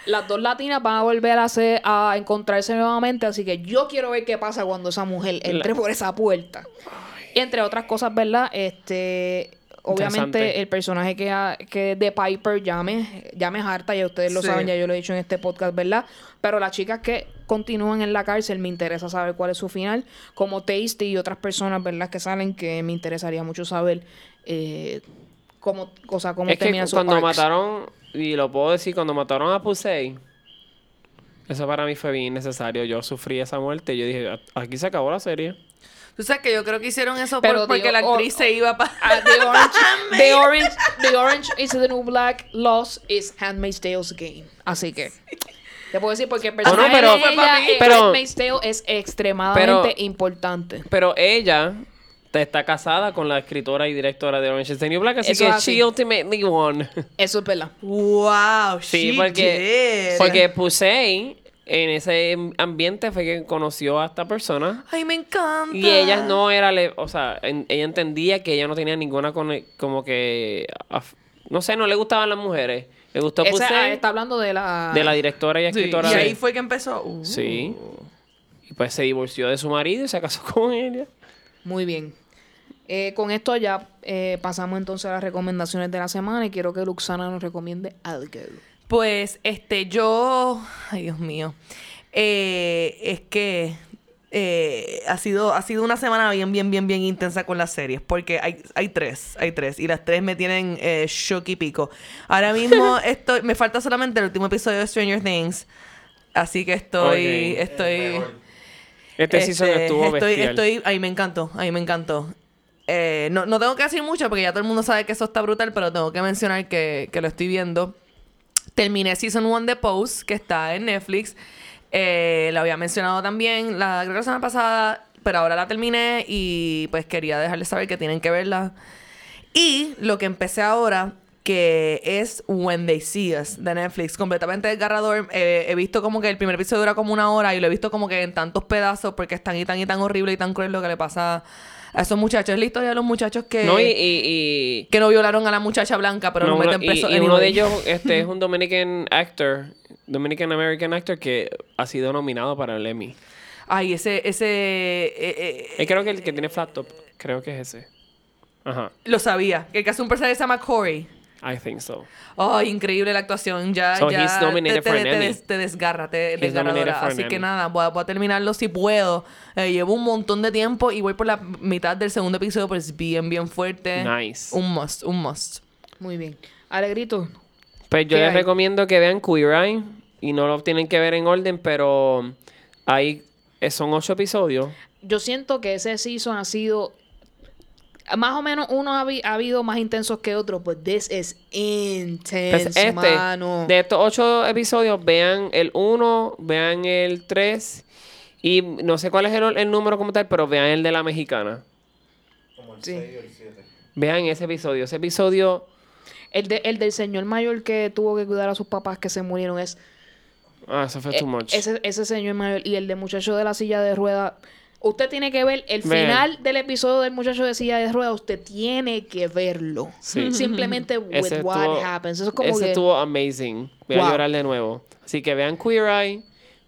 las dos latinas van a volver a, hacer, a encontrarse nuevamente. Así que yo quiero ver qué pasa cuando esa mujer entre por esa puerta. Entre otras cosas, ¿verdad? Este. Obviamente, el personaje que, ha- que de Piper ya me, ya me harta, ya ustedes lo Sí. saben, ya yo lo he dicho en este podcast, ¿verdad? Pero las chicas que continúan en la cárcel, me interesa saber cuál es su final. Como Tasty y otras personas, ¿verdad? Que salen, que me interesaría mucho saber eh, cómo, o sea, cómo Es que terminan sus cuando arcs. mataron, y lo puedo decir, cuando mataron a Pusey, eso para mí fue bien innecesario. Yo sufrí esa muerte y yo dije, "A- aquí se acabó la serie. Tú sabes que yo creo que hicieron eso Pero por- porque digo, la o- actriz se iba para... Ah, the orange, the orange, the orange is the new black. Lost is Handmaid's Tale's game. Así que te puedo decir porque el Bueno, personaje pero- de ella en pero- Handmaid's Tale es extremadamente pero- importante. Pero ella está casada con la escritora y directora de Orange is the New Black, así Eso que así. she ultimately won. Eso es verdad. Wow, Sí, she porque, did. porque Pusey en ese ambiente fue que conoció a esta persona. Ay, me encanta. Y ella no era, le- o sea, en- ella entendía que ella no tenía ninguna, cone- como que, no sé, no le gustaban las mujeres. Le gustó Esa, Pusey, ah, está hablando de la de la directora y Sí, escritora y de- ahí fue que empezó. Uh. Sí. Y pues se divorció de su marido y se casó con ella. Muy bien. Eh, con esto ya eh, pasamos entonces a las recomendaciones de la semana y quiero que Luxana nos recomiende algo. Pues, este, yo. Ay, Dios mío. Eh, es que. eh, ha sido ha sido una semana bien bien bien bien intensa con las series porque hay, hay tres hay tres y las tres me tienen eh, shock y pico ahora mismo estoy me falta solamente el último episodio de Stranger Things así que estoy estoy Este, season este, estuvo estoy, bestial. estoy, ahí me encantó, ahí me encantó. Eh, no, no tengo que decir mucho porque ya todo el mundo sabe que eso está brutal, pero tengo que mencionar que, que lo estoy viendo. Terminé Season 1 de Pose, que está en Netflix. Eh, lo había mencionado también la, la semana pasada, pero ahora la terminé y pues quería dejarles saber que tienen que verla. Y lo que empecé ahora, que es When They See Us de Netflix, completamente desgarrador. Eh, he visto como que el primer episodio dura como una hora y lo he visto como que en tantos pedazos porque es tan y tan y tan horrible y tan cruel lo que le pasa a esos muchachos. Es la historia de los muchachos que, No, y, y, y- que no violaron a la muchacha blanca, pero no, lo meten preso. y uno de ellos este, es un Dominican actor, Dominican American actor que ha sido nominado para el Emmy. Ay, ese, ese... eh, eh, creo que el que tiene flat top, creo que es ese. Ajá, lo sabía. El que hace un personaje se llama Corey. I think so. Ay, increíble la actuación. Ya, So ya he's nominated te, for te- an te Emmy. des- te desgarra, te He's desgarradora. for an Así que Emmy. nada, voy a, voy a terminarlo si puedo. Eh, llevo un montón de tiempo y voy por la mitad del segundo episodio, pero es bien, bien fuerte. Nice. Un must, un must. Muy bien. Alegrito. Pues yo ¿Qué les hay? recomiendo que vean Queer Eye y no lo tienen que ver en orden, pero ahí eh, son ocho episodios. Yo siento que ese season ha sido más o menos uno ha, habi- ha habido más intensos que otros, but this is intense, Pues este, mano. de estos ocho episodios, vean el 1, vean el 3 y no sé cuál es el, el número como tal, pero vean el de la mexicana. Como el Sí. 6 o el 7. Vean ese episodio. Ese episodio, El, de, el del señor mayor que tuvo que cuidar a sus papás que se murieron es ah, eso fue too much. ese, ese señor mayor y el de muchacho de la silla de ruedas. Usted tiene que ver el final del episodio del muchacho de silla de ruedas. Usted tiene que verlo. Sí. Simplemente with Ese what estuvo- happens. Eso es como ese que... estuvo amazing. Voy a llorar de nuevo. Así que vean Queer Eye.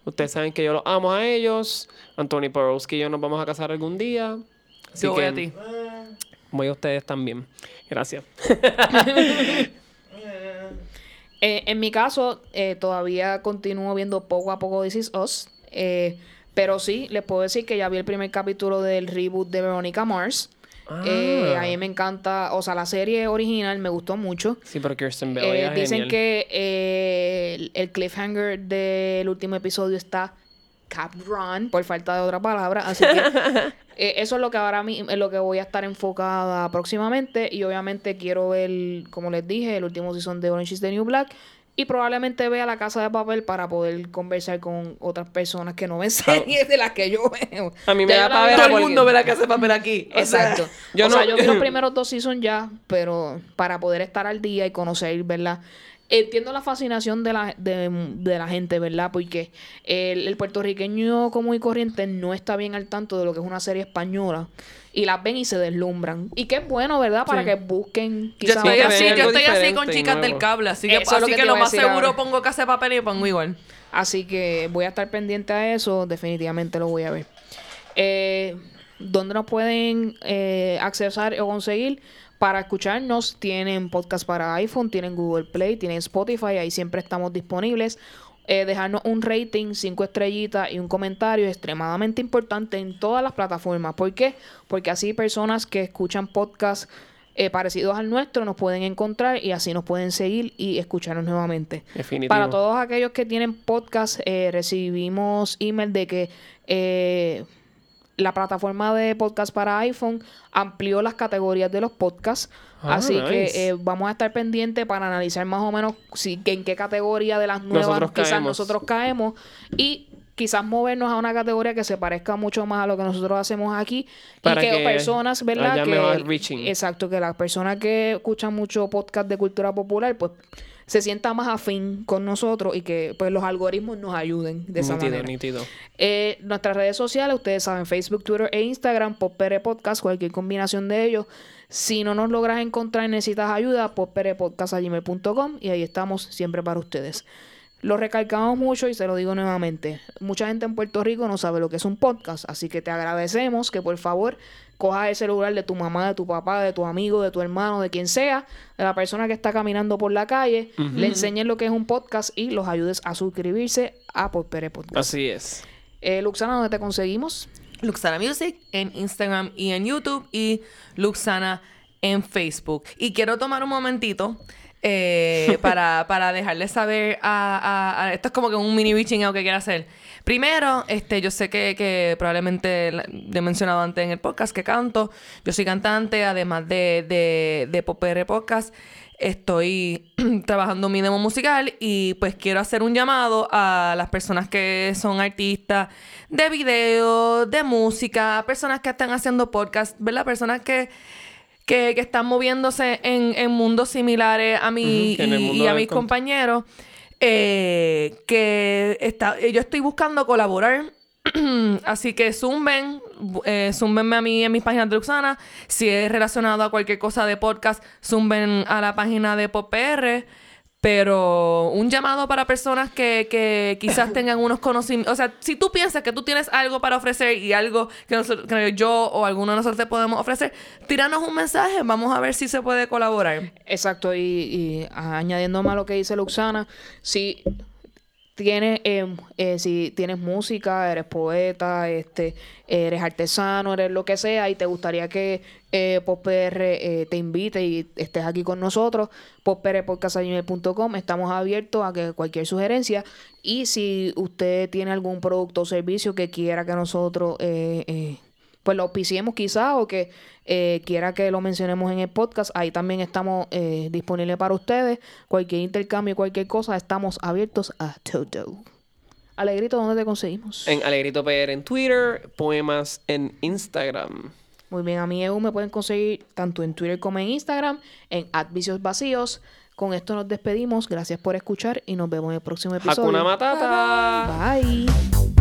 Ustedes saben que yo los amo a ellos. Anthony Porowski y yo nos vamos a casar algún día. Así Yo voy a ti. voy a ustedes también. Gracias. Eh, en mi caso, eh, todavía continúo viendo poco a poco This Is Us. eh, pero sí, les puedo decir que ya vi el primer capítulo del reboot de Veronica Mars. Eh, Ah. a mí me encanta, o sea, la serie original me gustó mucho. Sí, pero Kirsten Bell Eh, dicen genial. que eh, el, el cliffhanger del último episodio está cap run, por falta de otra palabra. Así que eh, eso es lo que ahora mismo es lo que voy a estar enfocada próximamente. Y obviamente quiero ver, como les dije, el último season de Orange is the New Black. Y probablemente vea la casa de papel para poder conversar con otras personas que no ven series de las que yo veo. A mí me Ya da ver Todo el mundo ve la casa de papel aquí. O sea, Exacto. yo o no- sea, yo vi los primeros dos seasons ya, pero para poder estar al día y conocer, ¿verdad? Entiendo la fascinación de la, de, de la gente, ¿verdad? Porque el, el puertorriqueño común y corriente no está bien al tanto de lo que es una serie española. Y las ven y se deslumbran. Y que es bueno, ¿verdad? Para Sí. que busquen Yo quizás estoy así, yo estoy así con chicas del cable, así que, Eso lo que lo más seguro ahora. pongo casa de papel y pongo igual. Así que voy a estar pendiente a eso, definitivamente lo voy a ver. Eh, ¿Dónde nos pueden eh, accesar o conseguir? Para escucharnos, tienen podcast para iPhone, tienen Google Play, tienen Spotify, ahí siempre estamos disponibles. Eh, dejarnos un rating, cinco estrellitas y un comentario es extremadamente importante en todas las plataformas. ¿Por qué? Porque así personas que escuchan podcasts eh, parecidos al nuestro nos pueden encontrar y así nos pueden seguir y escucharnos nuevamente. Definitivo. Para todos aquellos que tienen podcast, eh, recibimos email de que eh, la plataforma de podcast para iPhone amplió las categorías de los podcasts. Ah, así nice. que eh, vamos a estar pendientes para analizar más o menos si, en qué categoría de las nuevas Nosotros quizás caemos. nosotros caemos y quizás movernos a una categoría que se parezca mucho más a lo que nosotros hacemos aquí Para y que, que personas, ¿verdad? que exacto, que las personas que escuchan mucho podcast de cultura popular, pues se sienta más afín con nosotros y que pues los algoritmos nos ayuden de esa nítido, manera. nítido. Eh, nuestras redes sociales, ustedes saben, Facebook, Twitter e Instagram, Popere Podcast, cualquier combinación de ellos. Si no nos logras encontrar y necesitas ayuda, popperepodcast.gmail.com y ahí estamos siempre para ustedes. Lo recalcamos mucho y se lo digo nuevamente. Mucha gente en Puerto Rico no sabe lo que es un podcast, así que te agradecemos que por favor cojas ese lugar de tu mamá, de tu papá, de tu amigo, de tu hermano, de quien sea, de la persona que está caminando por la calle, le enseñes lo que es un podcast y los ayudes a suscribirse a Popere Podcast. Así es. Eh, Luxana, ¿dónde te conseguimos? Luxana Music en Instagram y en YouTube y Luxana en Facebook. Y quiero tomar un momentito eh, para, para dejarles saber a, a- a- Esto es como que un mini reaching out que quiero hacer. Primero, este, yo sé que, que probablemente le he mencionado antes en el podcast que canto. Yo soy cantante, además de, de, de Popr Podcast. Estoy trabajando mi demo musical y pues quiero hacer un llamado a las personas que son artistas de video, de música, personas que están haciendo podcast, ¿verdad? Personas que, que, que están moviéndose en, en mundos similares a mí y, a mis compañeros. eh, que está, yo estoy buscando colaborar. Así que zumben, eh, zumbenme a mí en mis páginas de Luxana. Si es relacionado a cualquier cosa de podcast, zumben a la página de PopR. Pero un llamado para personas que, que quizás tengan unos conocimientos. O sea, si tú piensas que tú tienes algo para ofrecer y algo que, nosotros- que yo o alguno de nosotros te podemos ofrecer, tíranos un mensaje. Vamos a ver si se puede colaborar. Exacto, y, y añadiendo más lo que dice Luxana, si tienes, eh, eh, si tienes música, eres poeta, este, eres artesano, eres lo que sea, y te gustaría que eh, eh, te invite y estés aquí con nosotros, popprpodcast.com, estamos abiertos a que cualquier sugerencia. Y si usted tiene algún producto o servicio que quiera que nosotros eh, eh, pues lo auspiciemos quizás o que eh, quiera que lo mencionemos en el podcast, ahí también estamos eh, disponibles para ustedes. Cualquier intercambio, cualquier cosa, estamos abiertos a todo. Alegrito, ¿dónde te conseguimos? En Alegrito PR en Twitter, poemas en Instagram. Muy bien, a mí EU me pueden conseguir tanto en Twitter como en Instagram, en Advicios Vacíos. Con esto nos despedimos. Gracias por escuchar y nos vemos en el próximo episodio. Hakuna Matata. Bye.